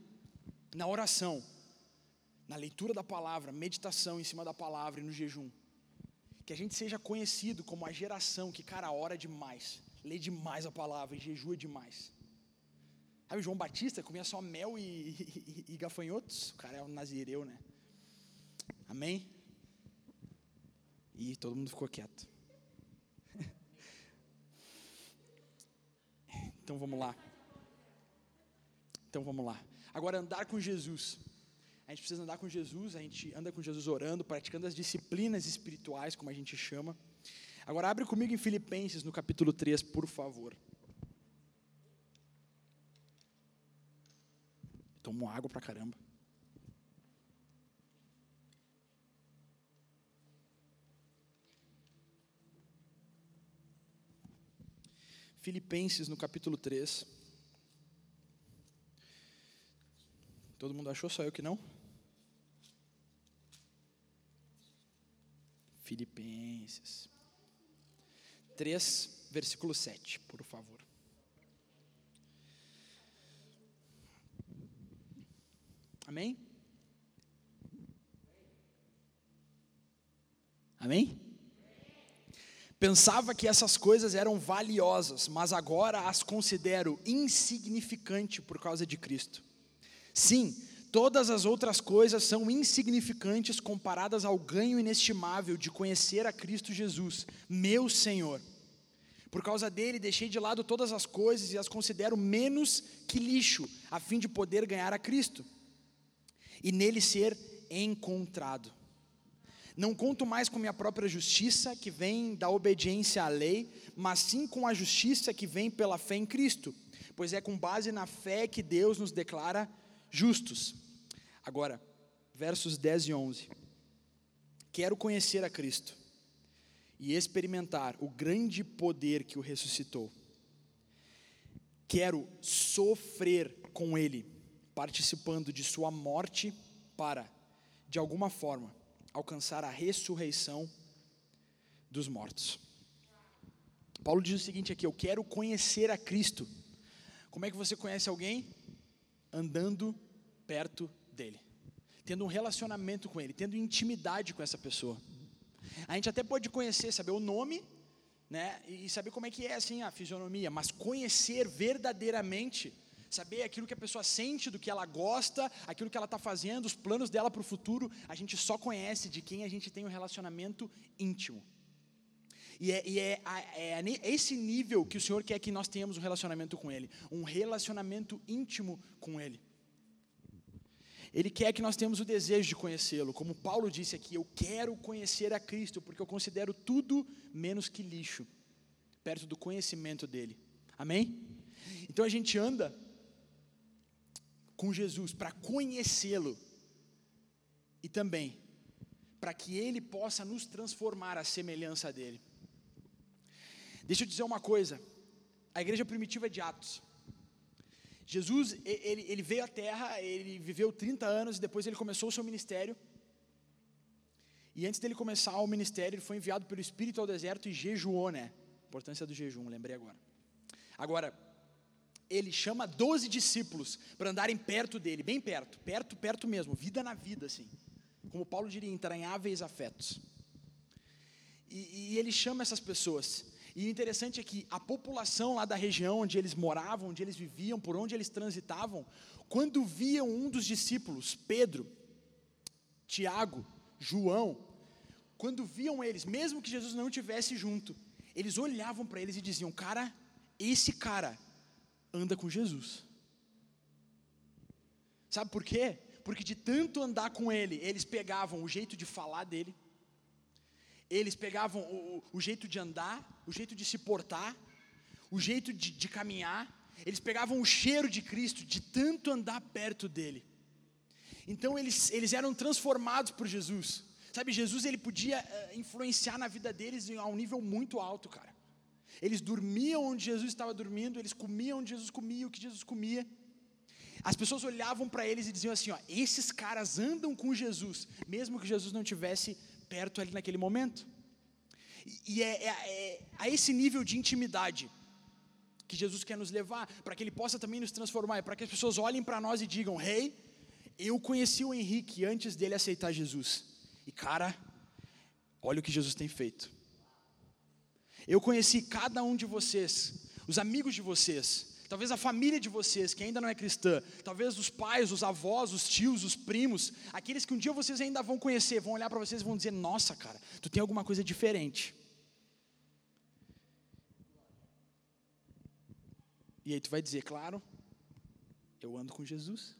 na oração na leitura da palavra, meditação em cima da palavra e no jejum. Que a gente seja conhecido como a geração que, cara, ora demais, lê demais a palavra e jejua demais. Sabe, o João Batista comia só mel e, e, e gafanhotos? O cara é um nazireu, né? Amém? E todo mundo ficou quieto. Então vamos lá. Então vamos lá. Agora andar com Jesus. A gente precisa andar com Jesus, a gente anda com Jesus orando, praticando as disciplinas espirituais, como a gente chama. Agora abre comigo em Filipenses, no capítulo 3, por favor. Tomo água pra caramba. Filipenses no capítulo 3. Todo mundo achou, só eu que não? Filipenses 3, versículo 7, por favor. Amém? Amém? Pensava que essas coisas eram valiosas, mas agora as considero insignificante por causa de Cristo. Sim, Todas as outras coisas são insignificantes comparadas ao ganho inestimável de conhecer a Cristo Jesus, meu Senhor. Por causa dele, deixei de lado todas as coisas e as considero menos que lixo, a fim de poder ganhar a Cristo e nele ser encontrado. Não conto mais com minha própria justiça, que vem da obediência à lei, mas sim com a justiça que vem pela fé em Cristo, pois é com base na fé que Deus nos declara justos. Agora, versos 10 e 11. Quero conhecer a Cristo e experimentar o grande poder que o ressuscitou. Quero sofrer com Ele, participando de Sua morte, para, de alguma forma, alcançar a ressurreição dos mortos. Paulo diz o seguinte aqui: Eu quero conhecer a Cristo. Como é que você conhece alguém? andando perto dele, tendo um relacionamento com ele, tendo intimidade com essa pessoa. A gente até pode conhecer, saber o nome, né, e saber como é que é assim a fisionomia, mas conhecer verdadeiramente, saber aquilo que a pessoa sente, do que ela gosta, aquilo que ela está fazendo, os planos dela para o futuro, a gente só conhece de quem a gente tem um relacionamento íntimo. E é, e é, é, é, esse nível que o Senhor quer que nós tenhamos um relacionamento com Ele, um relacionamento íntimo com Ele. Ele quer que nós tenhamos o desejo de conhecê-lo, como Paulo disse aqui: Eu quero conhecer a Cristo, porque eu considero tudo menos que lixo, perto do conhecimento dele. Amém? Então a gente anda com Jesus para conhecê-lo e também para que ele possa nos transformar à semelhança dele. Deixa eu dizer uma coisa, a igreja primitiva é de Atos. Jesus, ele, ele veio à terra, ele viveu 30 anos e depois ele começou o seu ministério. E antes dele começar o ministério, ele foi enviado pelo Espírito ao deserto e jejuou, né? Importância do jejum, lembrei agora. Agora, ele chama 12 discípulos para andarem perto dele, bem perto, perto, perto mesmo, vida na vida, assim. Como Paulo diria, entranháveis afetos. E, e ele chama essas pessoas. E o interessante é que a população lá da região onde eles moravam, onde eles viviam, por onde eles transitavam, quando viam um dos discípulos, Pedro, Tiago, João, quando viam eles, mesmo que Jesus não estivesse junto, eles olhavam para eles e diziam: Cara, esse cara anda com Jesus. Sabe por quê? Porque de tanto andar com ele, eles pegavam o jeito de falar dele, eles pegavam o, o jeito de andar, o jeito de se portar, o jeito de, de caminhar, eles pegavam o cheiro de Cristo, de tanto andar perto dele. Então eles, eles eram transformados por Jesus. Sabe, Jesus ele podia uh, influenciar na vida deles a um nível muito alto, cara. Eles dormiam onde Jesus estava dormindo, eles comiam onde Jesus comia, o que Jesus comia. As pessoas olhavam para eles e diziam assim: ó, esses caras andam com Jesus, mesmo que Jesus não tivesse perto ali naquele momento. E é, é, é a esse nível de intimidade que Jesus quer nos levar, para que Ele possa também nos transformar, para que as pessoas olhem para nós e digam: Rei, hey, eu conheci o Henrique antes dele aceitar Jesus, e cara, olha o que Jesus tem feito. Eu conheci cada um de vocês, os amigos de vocês, talvez a família de vocês que ainda não é cristã, talvez os pais, os avós, os tios, os primos, aqueles que um dia vocês ainda vão conhecer, vão olhar para vocês e vão dizer: Nossa, cara, tu tem alguma coisa diferente. E aí tu vai dizer: Claro, eu ando com Jesus.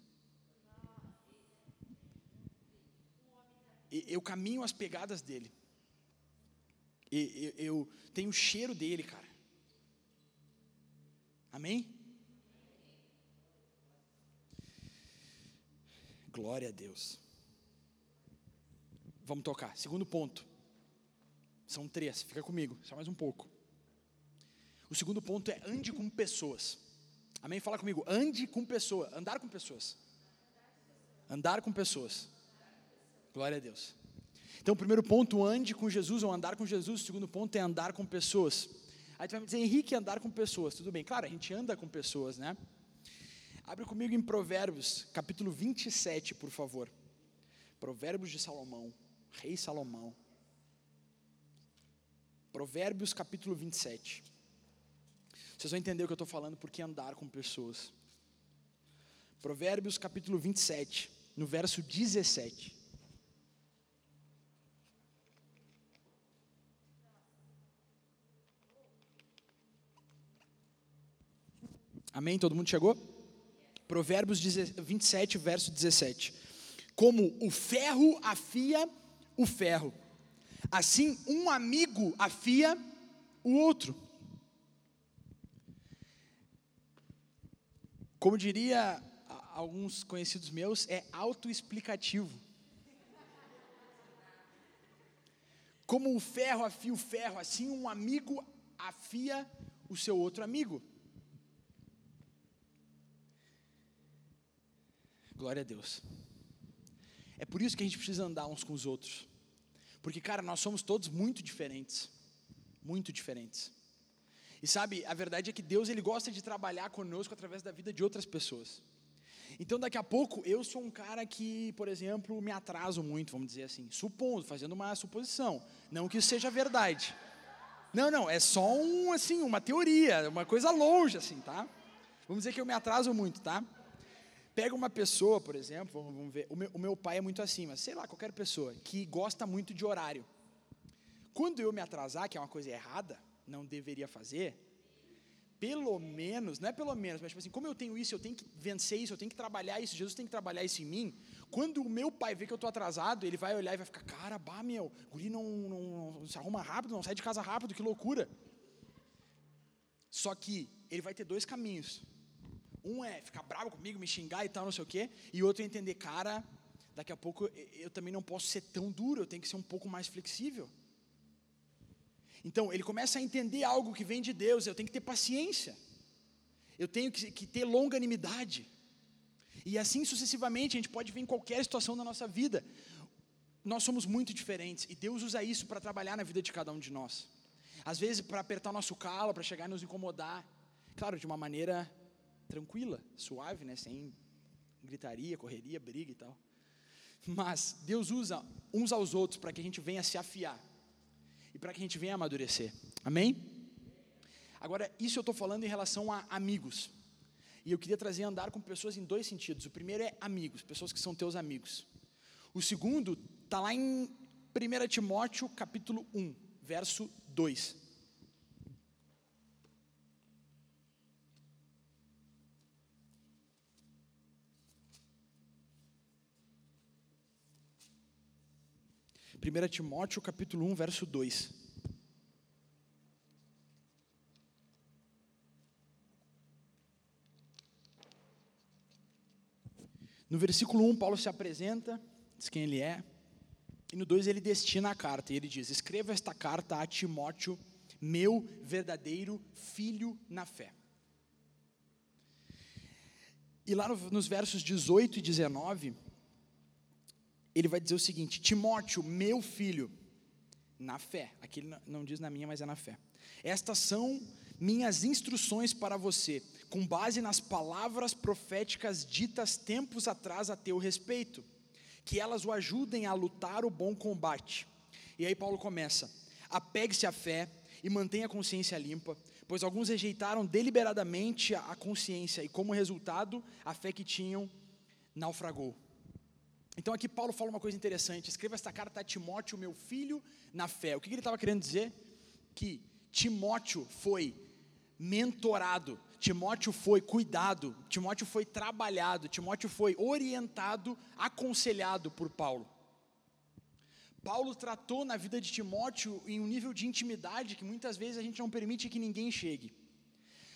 Eu caminho as pegadas dele. Eu, eu tenho o cheiro dele, cara. Amém? Glória a Deus. Vamos tocar. Segundo ponto. São três, fica comigo, só mais um pouco. O segundo ponto é ande com pessoas. Amém? Fala comigo. Ande com pessoas. Andar com pessoas. Andar com pessoas. Glória a Deus. Então, o primeiro ponto, ande com Jesus ou andar com Jesus. O segundo ponto é andar com pessoas. Aí tu vai me dizer, Henrique, andar com pessoas. Tudo bem, claro, a gente anda com pessoas, né? Abre comigo em Provérbios, capítulo 27, por favor. Provérbios de Salomão, Rei Salomão. Provérbios, capítulo 27. Vocês vão entender o que eu estou falando, porque andar com pessoas. Provérbios, capítulo 27, no verso 17. Amém? Todo mundo chegou? Provérbios 27, verso 17. Como o ferro afia o ferro, assim um amigo afia o outro. Como diria alguns conhecidos meus, é autoexplicativo. Como o ferro afia o ferro, assim um amigo afia o seu outro amigo. Glória a Deus. É por isso que a gente precisa andar uns com os outros. Porque, cara, nós somos todos muito diferentes. Muito diferentes. E sabe, a verdade é que Deus ele gosta de trabalhar conosco através da vida de outras pessoas. Então, daqui a pouco, eu sou um cara que, por exemplo, me atraso muito, vamos dizer assim, supondo, fazendo uma suposição. Não que isso seja verdade. Não, não, é só um, assim, uma teoria, uma coisa longe, assim, tá? Vamos dizer que eu me atraso muito, tá? Pega uma pessoa, por exemplo, vamos ver, o meu, pai é muito assim, mas sei lá, qualquer pessoa que gosta muito de horário. Quando eu me atrasar, que é uma coisa errada, não deveria fazer, pelo menos, não é pelo menos, mas tipo assim, como eu tenho isso, eu tenho que vencer isso, eu tenho que trabalhar isso, Jesus tem que trabalhar isso em mim. Quando o meu pai vê que eu estou atrasado, ele vai olhar e vai ficar, cara, bah, meu, o guri não, não, não se arruma rápido, não sai de casa rápido, que loucura. Só que ele vai ter dois caminhos. Um é ficar bravo comigo, me xingar e tal, não sei o quê. E outro é entender, cara, daqui a pouco eu também não posso ser tão duro, eu tenho que ser um pouco mais flexível. Então, ele começa a entender algo que vem de Deus, eu tenho que ter paciência, eu tenho que, que ter longanimidade. E assim sucessivamente, a gente pode ver em qualquer situação da nossa vida. Nós somos muito diferentes e Deus usa isso para trabalhar na vida de cada um de nós. Às vezes, para apertar o nosso calo, para chegar e nos incomodar. Claro, de uma maneira tranquila, suave, né? sem gritaria, correria, briga e tal. Mas Deus usa uns aos outros para que a gente venha se afiar e para que a gente venha amadurecer. Amém? Agora, isso eu estou falando em relação a amigos. E eu queria trazer andar com pessoas em dois sentidos. O primeiro é amigos, pessoas que são teus amigos. O segundo está lá em 1 Timóteo capítulo 1, verso 2. Primeira Timóteo capítulo 1, verso 2. No versículo 1, Paulo se apresenta, diz quem ele é, e no 2 ele destina a carta, e ele diz: Escreva esta carta a Timóteo, meu verdadeiro filho na fé. E lá no, nos versos 18 e 19, ele vai dizer o seguinte: Timóteo, meu filho, na fé. Aqui ele não diz na minha, mas é na fé. Estas são minhas instruções para você, com base nas palavras proféticas ditas tempos atrás a teu respeito, que elas o ajudem a lutar o bom combate. E aí Paulo começa: apegue-se à fé e mantenha a consciência limpa, pois alguns rejeitaram deliberadamente a consciência e, como resultado, a fé que tinham naufragou. Então aqui Paulo fala uma coisa interessante: escreva esta carta a Timóteo, meu filho, na fé. O que ele estava querendo dizer? Que Timóteo foi mentorado, Timóteo foi cuidado, Timóteo foi trabalhado, Timóteo foi orientado, aconselhado por Paulo. Paulo tratou na vida de Timóteo em um nível de intimidade que muitas vezes a gente não permite que ninguém chegue.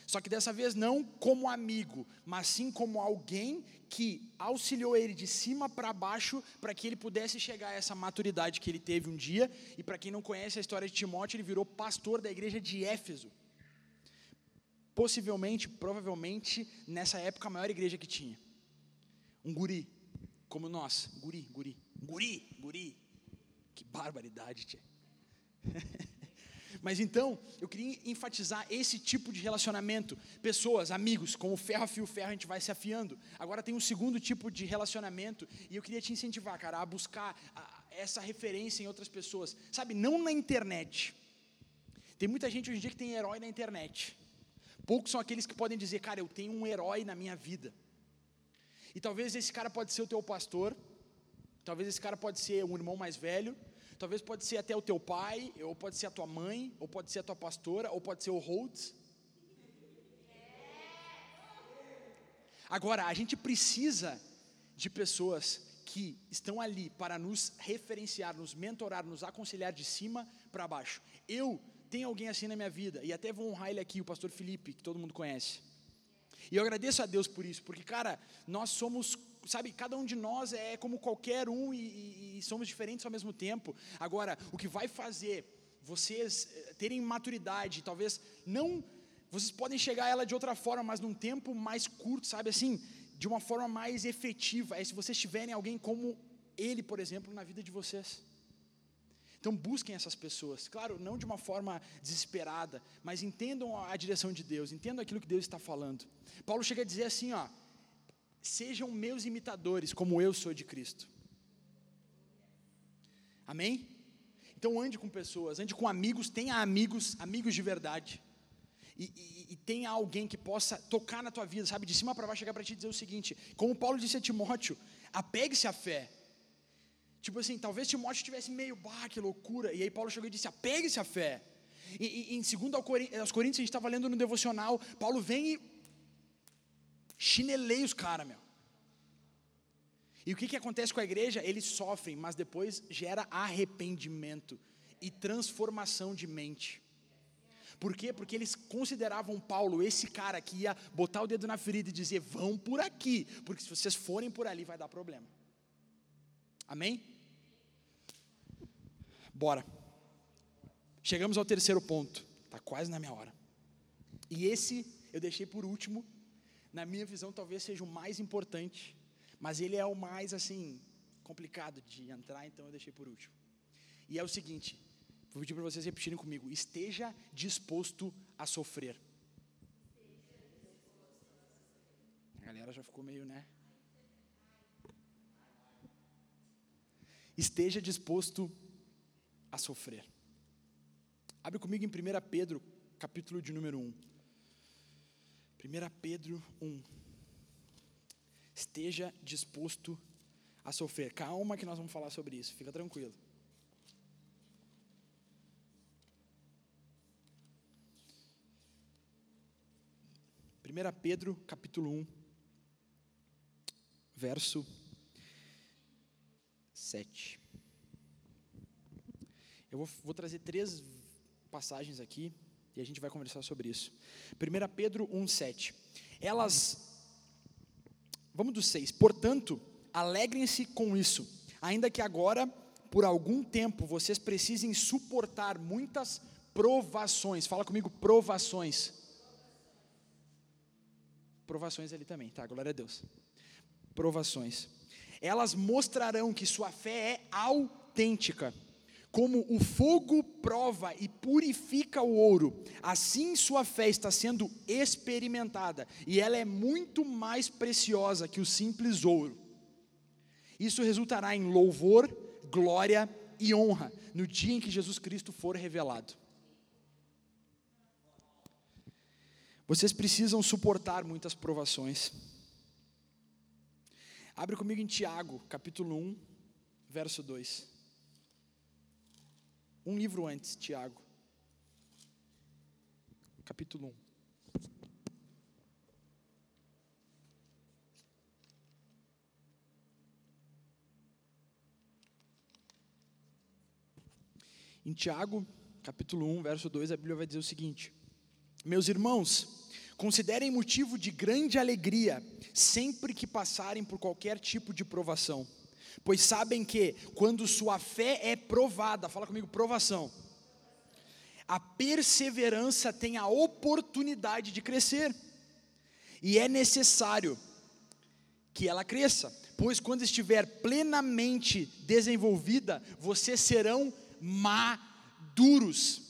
Só que dessa vez não como amigo, mas sim como alguém que auxiliou ele de cima para baixo para que ele pudesse chegar a essa maturidade que ele teve um dia. E para quem não conhece a história de Timóteo, ele virou pastor da igreja de Éfeso. Possivelmente, provavelmente, nessa época, a maior igreja que tinha. Um guri, como nós. Guri, guri. Guri, guri. Que barbaridade, tia. Mas então, eu queria enfatizar esse tipo de relacionamento. Pessoas, amigos, como ferro afia o ferro, a gente vai se afiando. Agora tem um segundo tipo de relacionamento, e eu queria te incentivar, cara, a buscar essa referência em outras pessoas. Sabe, não na internet. Tem muita gente hoje em dia que tem herói na internet. Poucos são aqueles que podem dizer, cara, eu tenho um herói na minha vida. E talvez esse cara pode ser o teu pastor, talvez esse cara pode ser um irmão mais velho, talvez pode ser até o teu pai, ou pode ser a tua mãe, ou pode ser a tua pastora, ou pode ser o Holtz. Agora, a gente precisa de pessoas que estão ali para nos referenciar, nos mentorar, nos aconselhar de cima para baixo. Eu tem alguém assim na minha vida, e até vou honrar ele aqui, o pastor Felipe, que todo mundo conhece. E eu agradeço a Deus por isso, porque, cara, nós somos, sabe, cada um de nós é como qualquer um e, e, e somos diferentes ao mesmo tempo. Agora, o que vai fazer vocês eh, terem maturidade, talvez não, vocês podem chegar a ela de outra forma, mas num tempo mais curto, sabe, assim, de uma forma mais efetiva, é se vocês tiverem alguém como ele, por exemplo, na vida de vocês. Então busquem essas pessoas, claro, não de uma forma desesperada, mas entendam a direção de Deus, entendam aquilo que Deus está falando. Paulo chega a dizer assim, ó, sejam meus imitadores, como eu sou de Cristo. Amém? Então ande com pessoas, ande com amigos, tenha amigos, amigos de verdade. E, e, e, tenha alguém que possa tocar na tua vida, sabe, de cima para baixo, chegar para ti e dizer o seguinte: como Paulo disse a Timóteo, apegue-se à fé, Tipo assim, talvez Timóteo estivesse meio, bah, que loucura. E aí Paulo chegou e disse: apegue-se à fé. E, e em 2 aos Coríntios, a gente estava lendo no devocional, Paulo vem e chineleia os caras, meu. E o que, que acontece com a igreja? Eles sofrem, mas depois gera arrependimento e transformação de mente. Por quê? Porque eles consideravam Paulo esse cara que ia botar o dedo na ferida e dizer: vão por aqui, porque se vocês forem por ali vai dar problema. Amém? Bora. Chegamos ao terceiro ponto. Está quase na minha hora. E esse eu deixei por último. Na minha visão, talvez seja o mais importante. Mas ele é o mais, assim, complicado de entrar, então eu deixei por último. E é o seguinte: vou pedir para vocês repetirem comigo. Esteja disposto a sofrer. A galera já ficou meio, né? Esteja disposto a sofrer. Abre comigo em 1 Pedro, capítulo de número 1. 1 Pedro 1. Esteja disposto a sofrer. Calma que nós vamos falar sobre isso, fica tranquilo. Primeira Pedro, capítulo 1, verso 7. Eu vou, vou trazer três passagens aqui e a gente vai conversar sobre isso. 1 Pedro 1,7. Elas. Vamos do 6. Portanto, alegrem-se com isso, ainda que agora, por algum tempo, vocês precisem suportar muitas provações. Fala comigo, provações. Provações ali também, tá? Glória a Deus. Provações. Elas mostrarão que sua fé é autêntica como o fogo prova e purifica o ouro, assim sua fé está sendo experimentada, e ela é muito mais preciosa que o simples ouro. Isso resultará em louvor, glória e honra no dia em que Jesus Cristo for revelado. Vocês precisam suportar muitas provações. Abre comigo em Tiago, capítulo 1, verso 2. Um livro antes, Tiago. Capítulo 1. Em Tiago, capítulo 1, verso 2, a Bíblia vai dizer o seguinte: Meus irmãos, considerem motivo de grande alegria sempre que passarem por qualquer tipo de provação pois sabem que quando sua fé é provada, fala comigo, provação, a perseverança tem a oportunidade de crescer, e é necessário que ela cresça, pois quando estiver plenamente desenvolvida, vocês serão maduros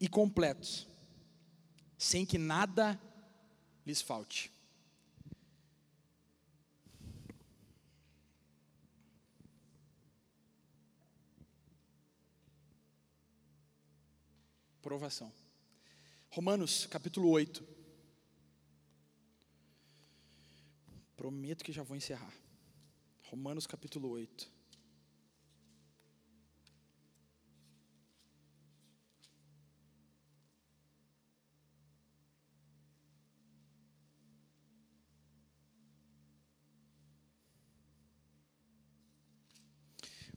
e completos, sem que nada lhes falte. Provação. Romanos capítulo 8. Prometo que já vou encerrar. Romanos capítulo 8.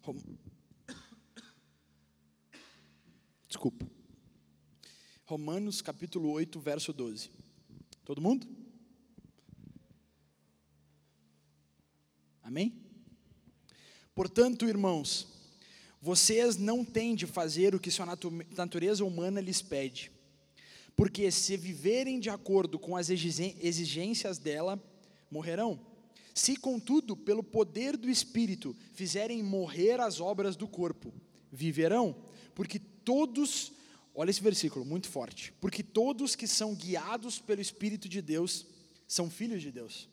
Desculpa. Romanos capítulo 8, verso 12. Todo mundo? Amém? Portanto, irmãos, vocês não têm de fazer o que sua natureza humana lhes pede, porque se viverem de acordo com as exigências dela, morrerão. Se, contudo, pelo poder do Espírito fizerem morrer as obras do corpo, viverão, porque todos Olha esse versículo, muito forte. Porque todos que são guiados pelo Espírito de Deus são filhos de Deus.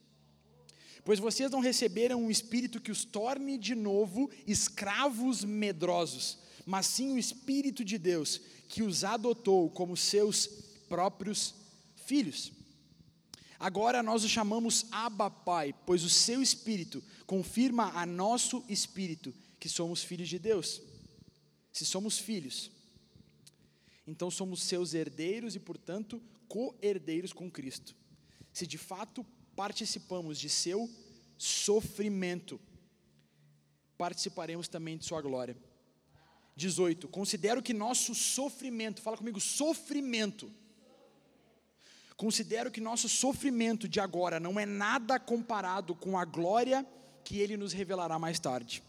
Pois vocês não receberam um espírito que os torne de novo escravos medrosos, mas sim o Espírito de Deus, que os adotou como seus próprios filhos. Agora nós o chamamos Abba Pai, pois o seu Espírito confirma a nosso Espírito que somos filhos de Deus. Se somos filhos, então somos seus herdeiros e, portanto, co-herdeiros com Cristo. Se de fato participamos de seu sofrimento, participaremos também de sua glória. 18. Considero que nosso sofrimento, fala comigo, sofrimento. Considero que nosso sofrimento de agora não é nada comparado com a glória que ele nos revelará mais tarde.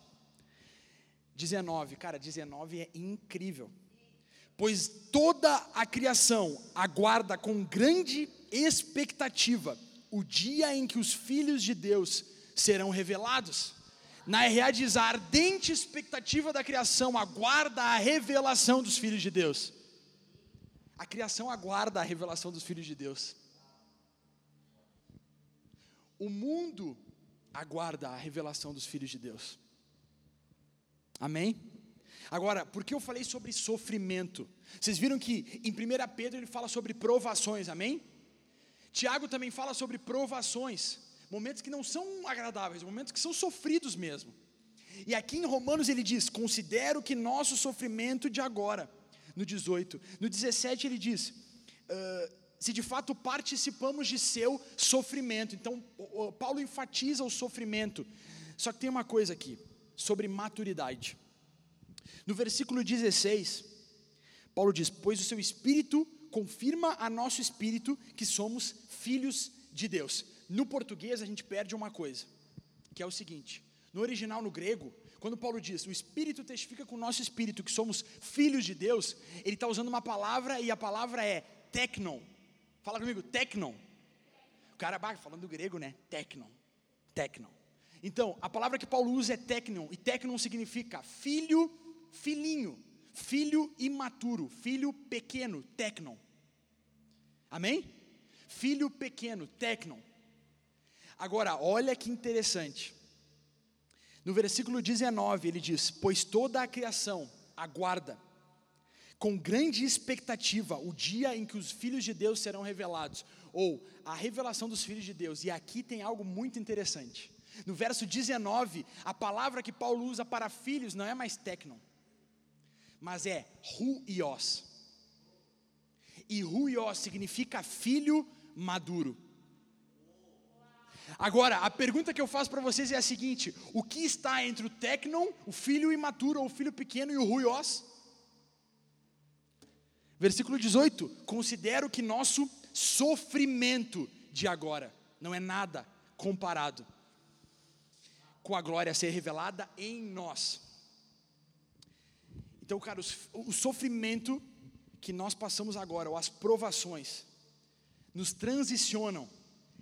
19, cara, 19 é incrível. Pois toda a criação aguarda com grande expectativa o dia em que os filhos de Deus serão revelados. Na RA diz: a ardente expectativa da criação aguarda a revelação dos filhos de Deus. A criação aguarda a revelação dos filhos de Deus. O mundo aguarda a revelação dos filhos de Deus. Amém? Agora, por que eu falei sobre sofrimento? Vocês viram que em 1 Pedro ele fala sobre provações, amém? Tiago também fala sobre provações, momentos que não são agradáveis, momentos que são sofridos mesmo. E aqui em Romanos ele diz: Considero que nosso sofrimento de agora, no 18, no 17 ele diz: uh, Se de fato participamos de seu sofrimento. Então, Paulo enfatiza o sofrimento. Só que tem uma coisa aqui, sobre maturidade. No versículo 16, Paulo diz: Pois o seu espírito confirma a nosso espírito que somos filhos de Deus. No português a gente perde uma coisa, que é o seguinte: no original, no grego, quando Paulo diz o Espírito testifica com o nosso espírito que somos filhos de Deus, ele está usando uma palavra e a palavra é technon. Fala comigo, technon. O cara vai falando grego, né? Technon. Technon. Então, a palavra que Paulo usa é technon, e technon significa filho, filhinho filho imaturo, filho pequeno, tecnon. Amém? Filho pequeno, tecnon. Agora, olha que interessante. No versículo 19, ele diz: Pois toda a criação aguarda, com grande expectativa, o dia em que os filhos de Deus serão revelados, ou a revelação dos filhos de Deus. E aqui tem algo muito interessante. No verso 19, a palavra que Paulo usa para filhos não é mais tecnon mas é ruios. E ruios significa filho maduro. Agora, a pergunta que eu faço para vocês é a seguinte: o que está entre o tecnon, o filho imaturo ou o filho pequeno, e o ruios? Versículo 18: Considero que nosso sofrimento de agora não é nada comparado com a glória a ser revelada em nós. Então, cara, o sofrimento que nós passamos agora, ou as provações, nos transicionam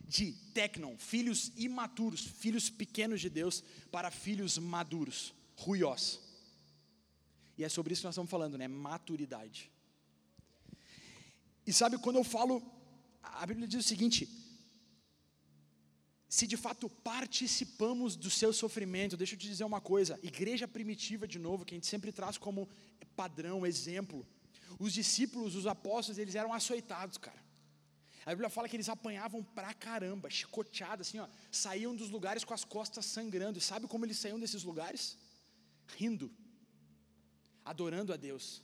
de tecnon, filhos imaturos, filhos pequenos de Deus, para filhos maduros, ruios. E é sobre isso que nós estamos falando, né? Maturidade. E sabe quando eu falo, a Bíblia diz o seguinte: se de fato participamos do seu sofrimento, deixa eu te dizer uma coisa: igreja primitiva, de novo, que a gente sempre traz como padrão, exemplo. Os discípulos, os apóstolos, eles eram açoitados, cara. A Bíblia fala que eles apanhavam pra caramba, chicoteados, assim, ó, saíam dos lugares com as costas sangrando. E sabe como eles saíam desses lugares? Rindo, adorando a Deus.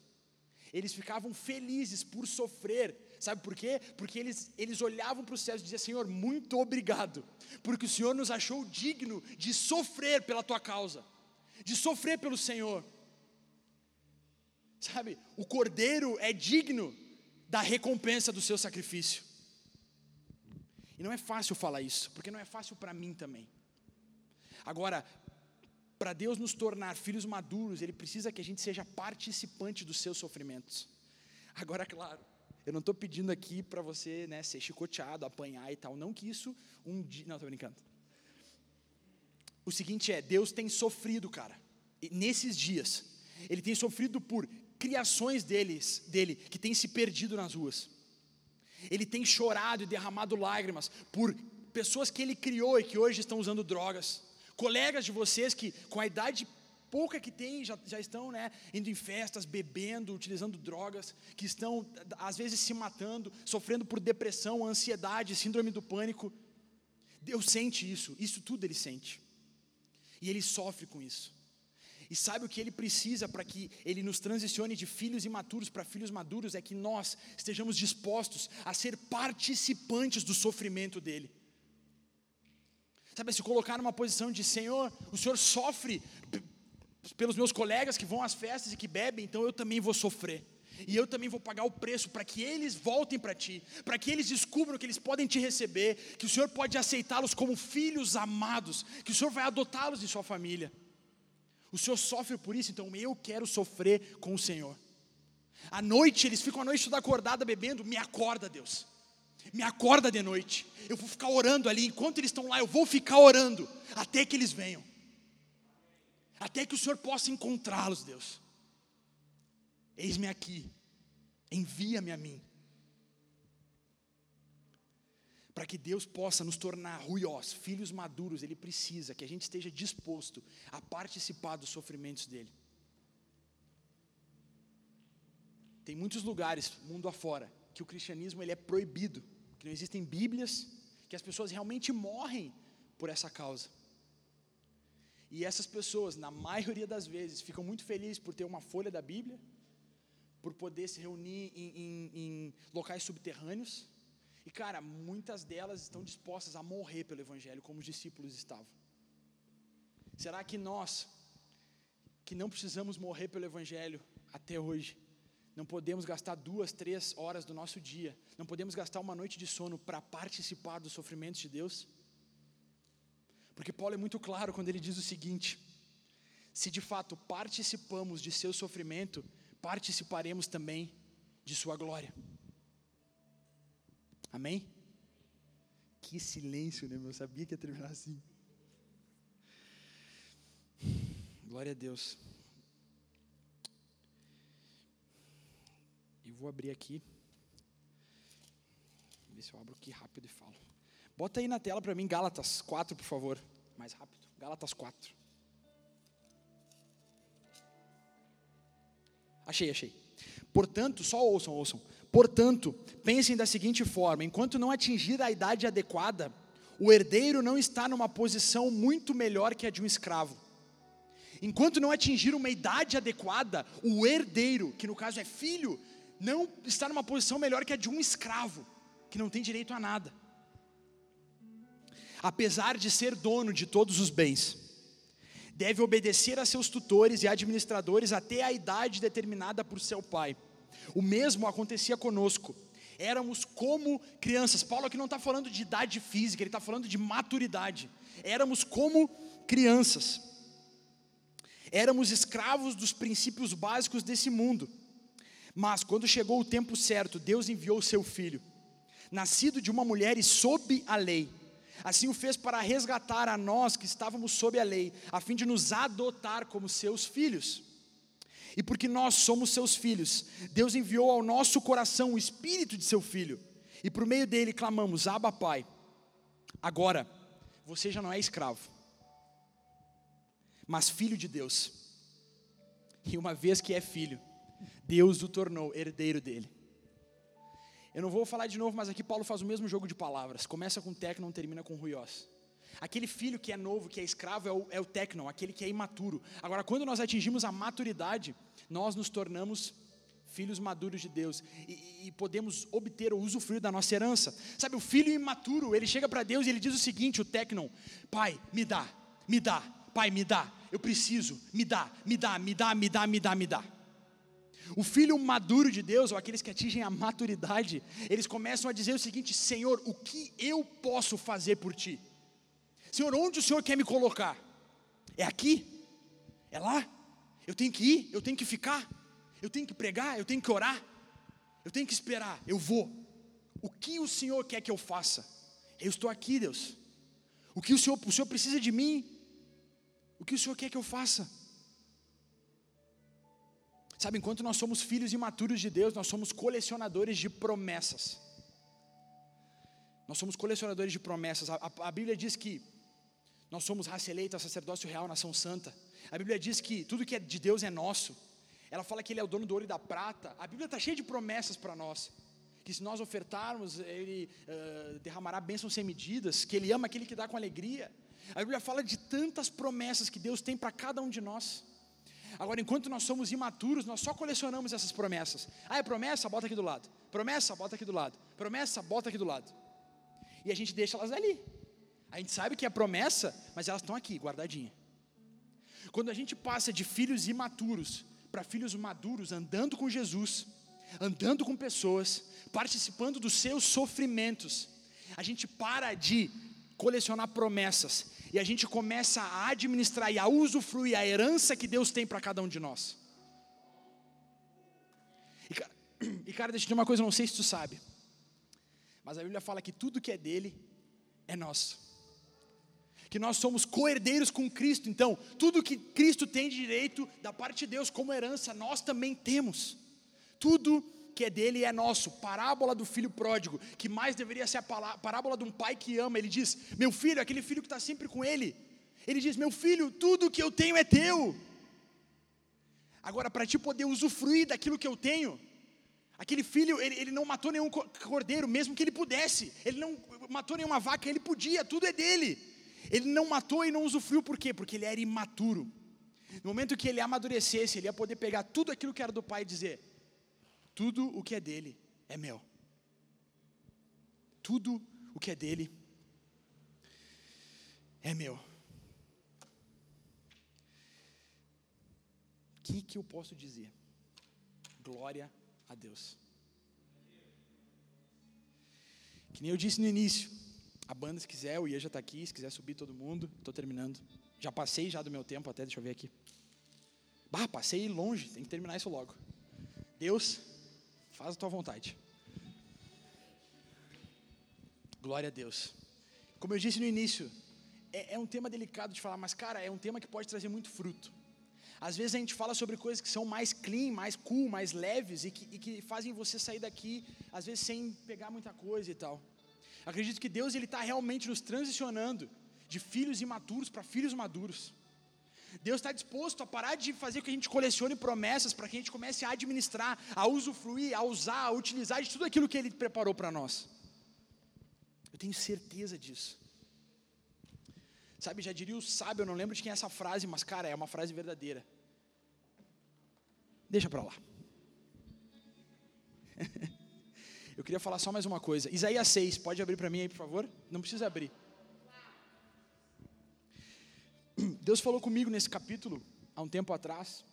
Eles ficavam felizes por sofrer, Sabe por quê? Porque eles, eles olhavam para os céus e diziam: Senhor, muito obrigado, porque o Senhor nos achou digno de sofrer pela tua causa, de sofrer pelo Senhor. Sabe, o cordeiro é digno da recompensa do seu sacrifício. E não é fácil falar isso, porque não é fácil para mim também. Agora, para Deus nos tornar filhos maduros, Ele precisa que a gente seja participante dos seus sofrimentos. Agora, claro, eu não estou pedindo aqui para você né, ser chicoteado, apanhar e tal. Não que isso um dia. Não, estou brincando. O seguinte é: Deus tem sofrido, cara. Nesses dias, Ele tem sofrido por criações deles, dele que têm se perdido nas ruas. Ele tem chorado e derramado lágrimas por pessoas que ele criou e que hoje estão usando drogas. Colegas de vocês que, com a idade pouca que tem já, já estão né, indo em festas, bebendo, utilizando drogas, que estão às vezes se matando, sofrendo por depressão, ansiedade, síndrome do pânico. Deus sente isso, isso tudo ele sente. E ele sofre com isso. E sabe o que ele precisa para que ele nos transicione de filhos imaturos para filhos maduros? É que nós estejamos dispostos a ser participantes do sofrimento dele. Sabe, se colocar numa posição de Senhor, o Senhor sofre pelos meus colegas que vão às festas e que bebem, então eu também vou sofrer. E eu também vou pagar o preço para que eles voltem para ti, para que eles descubram que eles podem te receber, que o Senhor pode aceitá-los como filhos amados, que o Senhor vai adotá-los em sua família. O Senhor sofre por isso, então eu quero sofrer com o Senhor. À noite, eles ficam a noite toda acordada bebendo, me acorda, Deus. Me acorda de noite. Eu vou ficar orando ali, enquanto eles estão lá, eu vou ficar orando, até que eles venham. Até que o Senhor possa encontrá-los, Deus. Eis-me aqui, envia-me a mim. Para que Deus possa nos tornar ruiós, filhos maduros, Ele precisa que a gente esteja disposto a participar dos sofrimentos dEle. Tem muitos lugares, mundo afora, que o cristianismo ele é proibido, que não existem Bíblias, que as pessoas realmente morrem por essa causa. E essas pessoas, na maioria das vezes, ficam muito felizes por ter uma folha da Bíblia, por poder se reunir em, em, em locais subterrâneos. E, cara, muitas delas estão dispostas a morrer pelo Evangelho, como os discípulos estavam. Será que nós, que não precisamos morrer pelo Evangelho até hoje, não podemos gastar duas, três horas do nosso dia, não podemos gastar uma noite de sono para participar dos sofrimentos de Deus? Porque Paulo é muito claro quando ele diz o seguinte: se de fato participamos de seu sofrimento, participaremos também de Sua glória. Amém? Que silêncio, né? Eu sabia que ia terminar assim. Glória a Deus. E vou abrir aqui. Ver se eu abro aqui rápido e falo. Bota aí na tela para mim Gálatas 4, por favor. Mais rápido. Gálatas 4. Achei, achei. Portanto, só ouçam, ouçam. Portanto, pensem da seguinte forma: enquanto não atingir a idade adequada, o herdeiro não está numa posição muito melhor que a de um escravo. Enquanto não atingir uma idade adequada, o herdeiro, que no caso é filho, não está numa posição melhor que a de um escravo, que não tem direito a nada. Apesar de ser dono de todos os bens, deve obedecer a seus tutores e administradores até a idade determinada por seu pai. O mesmo acontecia conosco. Éramos como crianças. Paulo aqui não está falando de idade física, ele está falando de maturidade. Éramos como crianças. Éramos escravos dos princípios básicos desse mundo. Mas quando chegou o tempo certo, Deus enviou seu filho, nascido de uma mulher e sob a lei Assim o fez para resgatar a nós que estávamos sob a lei, a fim de nos adotar como seus filhos. E porque nós somos seus filhos, Deus enviou ao nosso coração o espírito de seu filho, e por meio dele clamamos: Abba, Pai. Agora, você já não é escravo, mas filho de Deus. E uma vez que é filho, Deus o tornou herdeiro dele. Eu não vou falar de novo, mas aqui Paulo faz o mesmo jogo de palavras. Começa com tecnon, termina com ruiós. Aquele filho que é novo, que é escravo, é o, é o tecnon, aquele que é imaturo. Agora, quando nós atingimos a maturidade, nós nos tornamos filhos maduros de Deus e, e podemos obter o usufruir da nossa herança. Sabe, o filho imaturo, ele chega para Deus e ele diz o seguinte: o tecnon, pai, me dá, me dá, pai, me dá, eu preciso, me dá, me dá, me dá, me dá, me dá, me dá. O filho maduro de Deus, ou aqueles que atingem a maturidade, eles começam a dizer o seguinte: Senhor, o que eu posso fazer por ti? Senhor, onde o Senhor quer me colocar? É aqui? É lá? Eu tenho que ir? Eu tenho que ficar? Eu tenho que pregar? Eu tenho que orar? Eu tenho que esperar? Eu vou. O que o Senhor quer que eu faça? Eu estou aqui, Deus. O que o Senhor, o Senhor precisa de mim? O que o Senhor quer que eu faça? Sabe, enquanto nós somos filhos imaturos de Deus, nós somos colecionadores de promessas. Nós somos colecionadores de promessas. A, a, a Bíblia diz que nós somos raça eleita, sacerdócio real, nação santa. A Bíblia diz que tudo que é de Deus é nosso. Ela fala que Ele é o dono do ouro e da prata. A Bíblia está cheia de promessas para nós. Que se nós ofertarmos, Ele uh, derramará bênçãos sem medidas. Que Ele ama aquele que dá com alegria. A Bíblia fala de tantas promessas que Deus tem para cada um de nós. Agora, enquanto nós somos imaturos, nós só colecionamos essas promessas. Ah, é promessa? Bota aqui do lado. Promessa? Bota aqui do lado. Promessa? Bota aqui do lado. E a gente deixa elas ali. A gente sabe que é promessa, mas elas estão aqui, guardadinha. Quando a gente passa de filhos imaturos para filhos maduros andando com Jesus, andando com pessoas, participando dos seus sofrimentos, a gente para de colecionar promessas e a gente começa a administrar e a usufruir a herança que Deus tem para cada um de nós. E cara, deixa eu dizer uma coisa, não sei se tu sabe, mas a Bíblia fala que tudo que é dele é nosso. Que nós somos co-herdeiros com Cristo, então, tudo que Cristo tem direito da parte de Deus como herança, nós também temos. Tudo que é dele é nosso. Parábola do filho pródigo, que mais deveria ser a parábola de um pai que ama. Ele diz: Meu filho, aquele filho que está sempre com ele. Ele diz: Meu filho, tudo que eu tenho é teu. Agora, para ti poder usufruir daquilo que eu tenho, aquele filho, ele, ele não matou nenhum cordeiro, mesmo que ele pudesse. Ele não matou nenhuma vaca, ele podia, tudo é dele. Ele não matou e não usufruiu, por quê? Porque ele era imaturo. No momento que ele amadurecesse, ele ia poder pegar tudo aquilo que era do pai e dizer: tudo o que é dele é meu. Tudo o que é dele é meu. O que, que eu posso dizer? Glória a Deus. Que nem eu disse no início, a banda, se quiser, o Ia já está aqui, se quiser subir todo mundo, estou terminando. Já passei já do meu tempo até, deixa eu ver aqui. Bah, passei longe, tem que terminar isso logo. Deus, Faz a tua vontade. Glória a Deus. Como eu disse no início, é, é, um tema delicado de falar, mas cara, é um tema que pode trazer muito fruto. Às vezes a gente fala sobre coisas que são mais clean, mais cool, mais leves e que, e que fazem você sair daqui, às vezes sem pegar muita coisa e tal. Acredito que Deus está realmente nos transicionando de filhos imaturos para filhos maduros. Deus está disposto a parar de fazer com que a gente colecione promessas para que a gente comece a administrar, a usufruir, a usar, a utilizar de tudo aquilo que Ele preparou para nós. Eu tenho certeza disso. Sabe, já diria o sábio, eu não lembro de quem é essa frase, mas cara, é uma frase verdadeira. Deixa para lá. eu queria falar só mais uma coisa. Isaías 6, pode abrir para mim aí, por favor? Não precisa abrir. Deus falou comigo nesse capítulo, há um tempo atrás,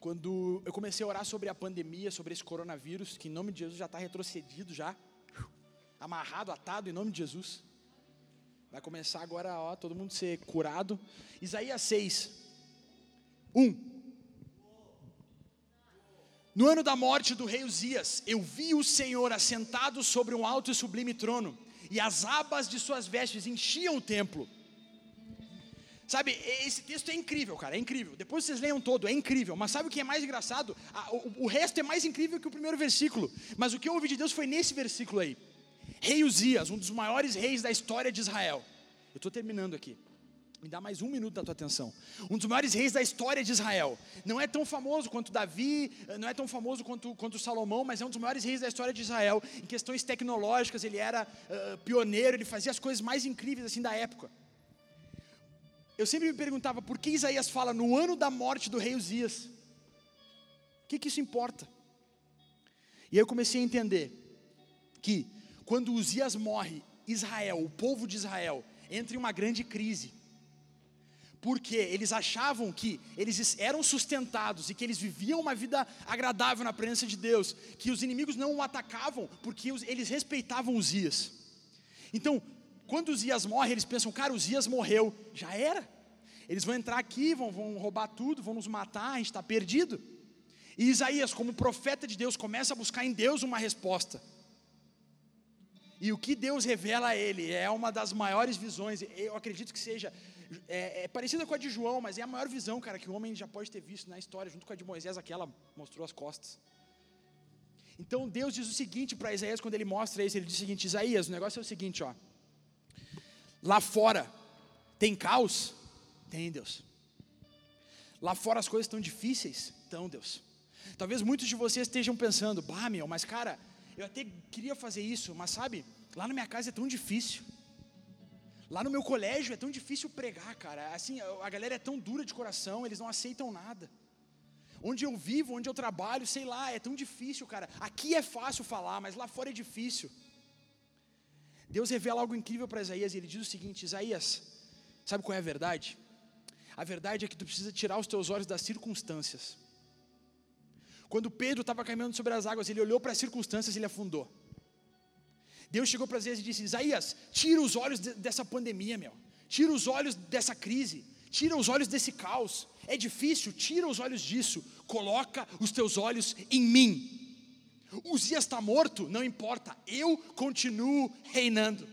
quando eu comecei a orar sobre a pandemia, sobre esse coronavírus, que em nome de Jesus já está retrocedido, já, amarrado, atado, em nome de Jesus. Vai começar agora, ó, todo mundo ser curado. Isaías 6, 1. No ano da morte do rei Uzias, eu vi o Senhor assentado sobre um alto e sublime trono, e as abas de suas vestes enchiam o templo. Sabe, esse texto é incrível, cara, é incrível. Depois vocês leiam todo, é incrível. Mas sabe o que é mais engraçado? O, resto é mais incrível que o primeiro versículo. Mas o que eu ouvi de Deus foi nesse versículo aí. Rei Uzias, um dos maiores reis da história de Israel. Eu estou terminando aqui. Me dá mais um minuto da tua atenção. Um dos maiores reis da história de Israel. Não é tão famoso quanto Davi, não é tão famoso quanto, quanto Salomão, mas é um dos maiores reis da história de Israel. Em questões tecnológicas, ele era uh, pioneiro, ele fazia as coisas mais incríveis assim da época eu sempre me perguntava por que Isaías fala no ano da morte do rei Uzias. O que, que isso importa? E aí eu comecei a entender que quando Uzias morre, Israel, o povo de Israel, entra em uma grande crise. Porque eles achavam que eles eram sustentados e que eles viviam uma vida agradável na presença de Deus, que os inimigos não o atacavam porque eles respeitavam Uzias. Então, quando Uzias morre, eles pensam, cara, Uzias morreu, já era. Eles vão entrar aqui, vão, vão roubar tudo, vão nos matar, a gente está perdido. E Isaías, como profeta de Deus, começa a buscar em Deus uma resposta. E o que Deus revela a ele é uma das maiores visões, eu acredito que seja é, é, parecida com a de João, mas é a maior visão, cara, que o homem já pode ter visto na história, junto com a de Moisés, aquela mostrou as costas. Então Deus diz o seguinte para Isaías quando ele mostra isso, ele diz o seguinte: Isaías, o negócio é o seguinte, ó. Lá fora tem caos? Tem, Deus. Lá fora as coisas estão difíceis? Então, Deus. Talvez muitos de vocês estejam pensando, bah, meu, mas cara, eu até queria fazer isso, mas sabe, lá na minha casa é tão difícil. Lá no meu colégio é tão difícil pregar, cara. Assim, a galera é tão dura de coração, eles não aceitam nada. Onde eu vivo, onde eu trabalho, sei lá, é tão difícil, cara. Aqui é fácil falar, mas lá fora é difícil. Deus revela algo incrível para Isaías e ele diz o seguinte: Isaías, sabe qual é a verdade? A verdade é que tu precisa tirar os teus olhos das circunstâncias. Quando Pedro estava caminhando sobre as águas, ele olhou para as circunstâncias e ele afundou. Deus chegou para Isaías e disse: Isaías, tira os olhos de, dessa pandemia, meu. Tira os olhos dessa crise. Tira os olhos desse caos. É difícil, tira os olhos disso. Coloca os teus olhos em mim. Uzias está morto, não importa. Eu continuo reinando.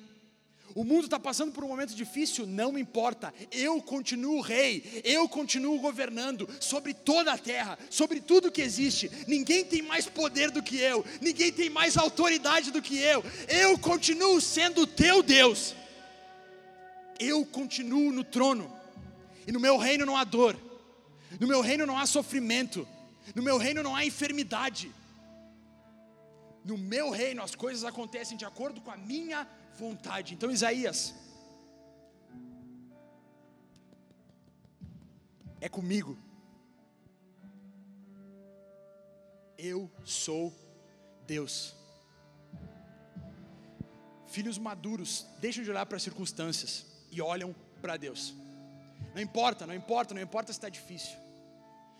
O mundo está passando por um momento difícil, não importa. Eu continuo rei, eu continuo governando sobre toda a terra, sobre tudo que existe. Ninguém tem mais poder do que eu, ninguém tem mais autoridade do que eu. Eu continuo sendo teu Deus. Eu continuo no trono, e no meu reino não há dor, no meu reino não há sofrimento, no meu reino não há enfermidade. No meu reino as coisas acontecem de acordo com a minha vontade. Então, Isaías, é comigo. Eu sou Deus. Filhos maduros deixam de olhar para as circunstâncias e olham para Deus. Não importa, não importa, não importa se está difícil.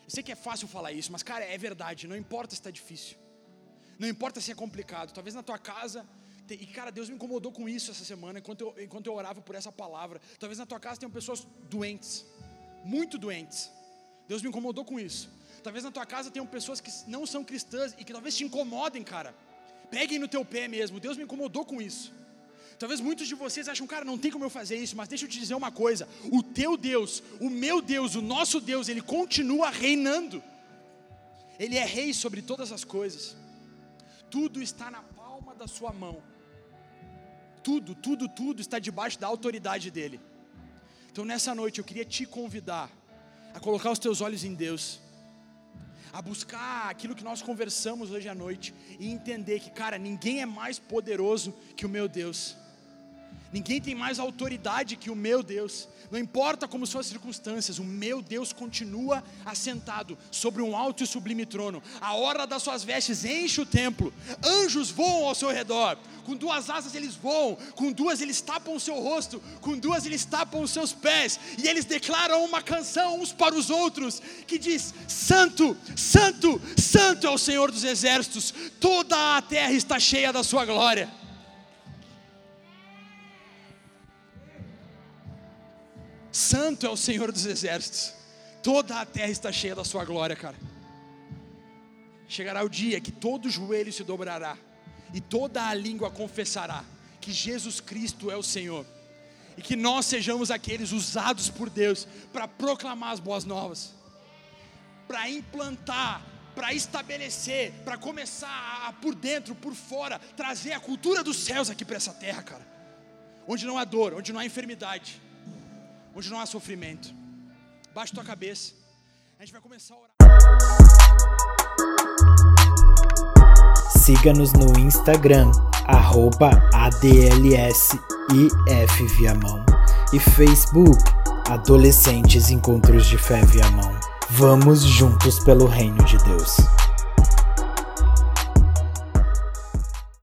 Eu sei que é fácil falar isso, mas cara, é verdade. Não importa se está difícil. Não importa se é complicado. Talvez na tua casa e cara, Deus me incomodou com isso essa semana, enquanto eu, enquanto eu orava por essa palavra. Talvez na tua casa tenham pessoas doentes, muito doentes. Deus me incomodou com isso. Talvez na tua casa tenham pessoas que não são cristãs e que talvez te incomodem, cara. Peguem no teu pé mesmo. Deus me incomodou com isso. Talvez muitos de vocês acham, cara, não tem como eu fazer isso, mas deixa eu te dizer uma coisa: o teu Deus, o meu Deus, o nosso Deus, ele continua reinando. Ele é rei sobre todas as coisas. Tudo está na palma da sua mão tudo, tudo, tudo está debaixo da autoridade dele. Então nessa noite eu queria te convidar a colocar os teus olhos em Deus, a buscar aquilo que nós conversamos hoje à noite e entender que, cara, ninguém é mais poderoso que o meu Deus. Ninguém tem mais autoridade que o meu Deus. Não importa como são as circunstâncias, o meu Deus continua assentado sobre um alto e sublime trono. A hora das suas vestes enche o templo. Anjos voam ao seu redor. Com duas asas eles voam, com duas eles tapam o seu rosto, com duas eles tapam os seus pés, e eles declaram uma canção uns para os outros que diz: Santo, Santo, Santo é o Senhor dos exércitos. Toda a terra está cheia da sua glória. Santo é o Senhor dos exércitos. Toda a terra está cheia da sua glória, cara. Chegará o dia que todo joelho se dobrará e toda a língua confessará que Jesus Cristo é o Senhor. E que nós sejamos aqueles usados por Deus para proclamar as boas novas, para implantar, para estabelecer, para começar a, por dentro, por fora, trazer a cultura dos céus aqui para essa terra, cara. Onde não há dor, onde não há enfermidade onde não há sofrimento. Baixe tua cabeça. A gente vai começar a orar. Siga-nos no Instagram, arroba ADLSIFViamão e Facebook, Adolescentes Encontros de Fé Viamão. Vamos juntos pelo reino de Deus.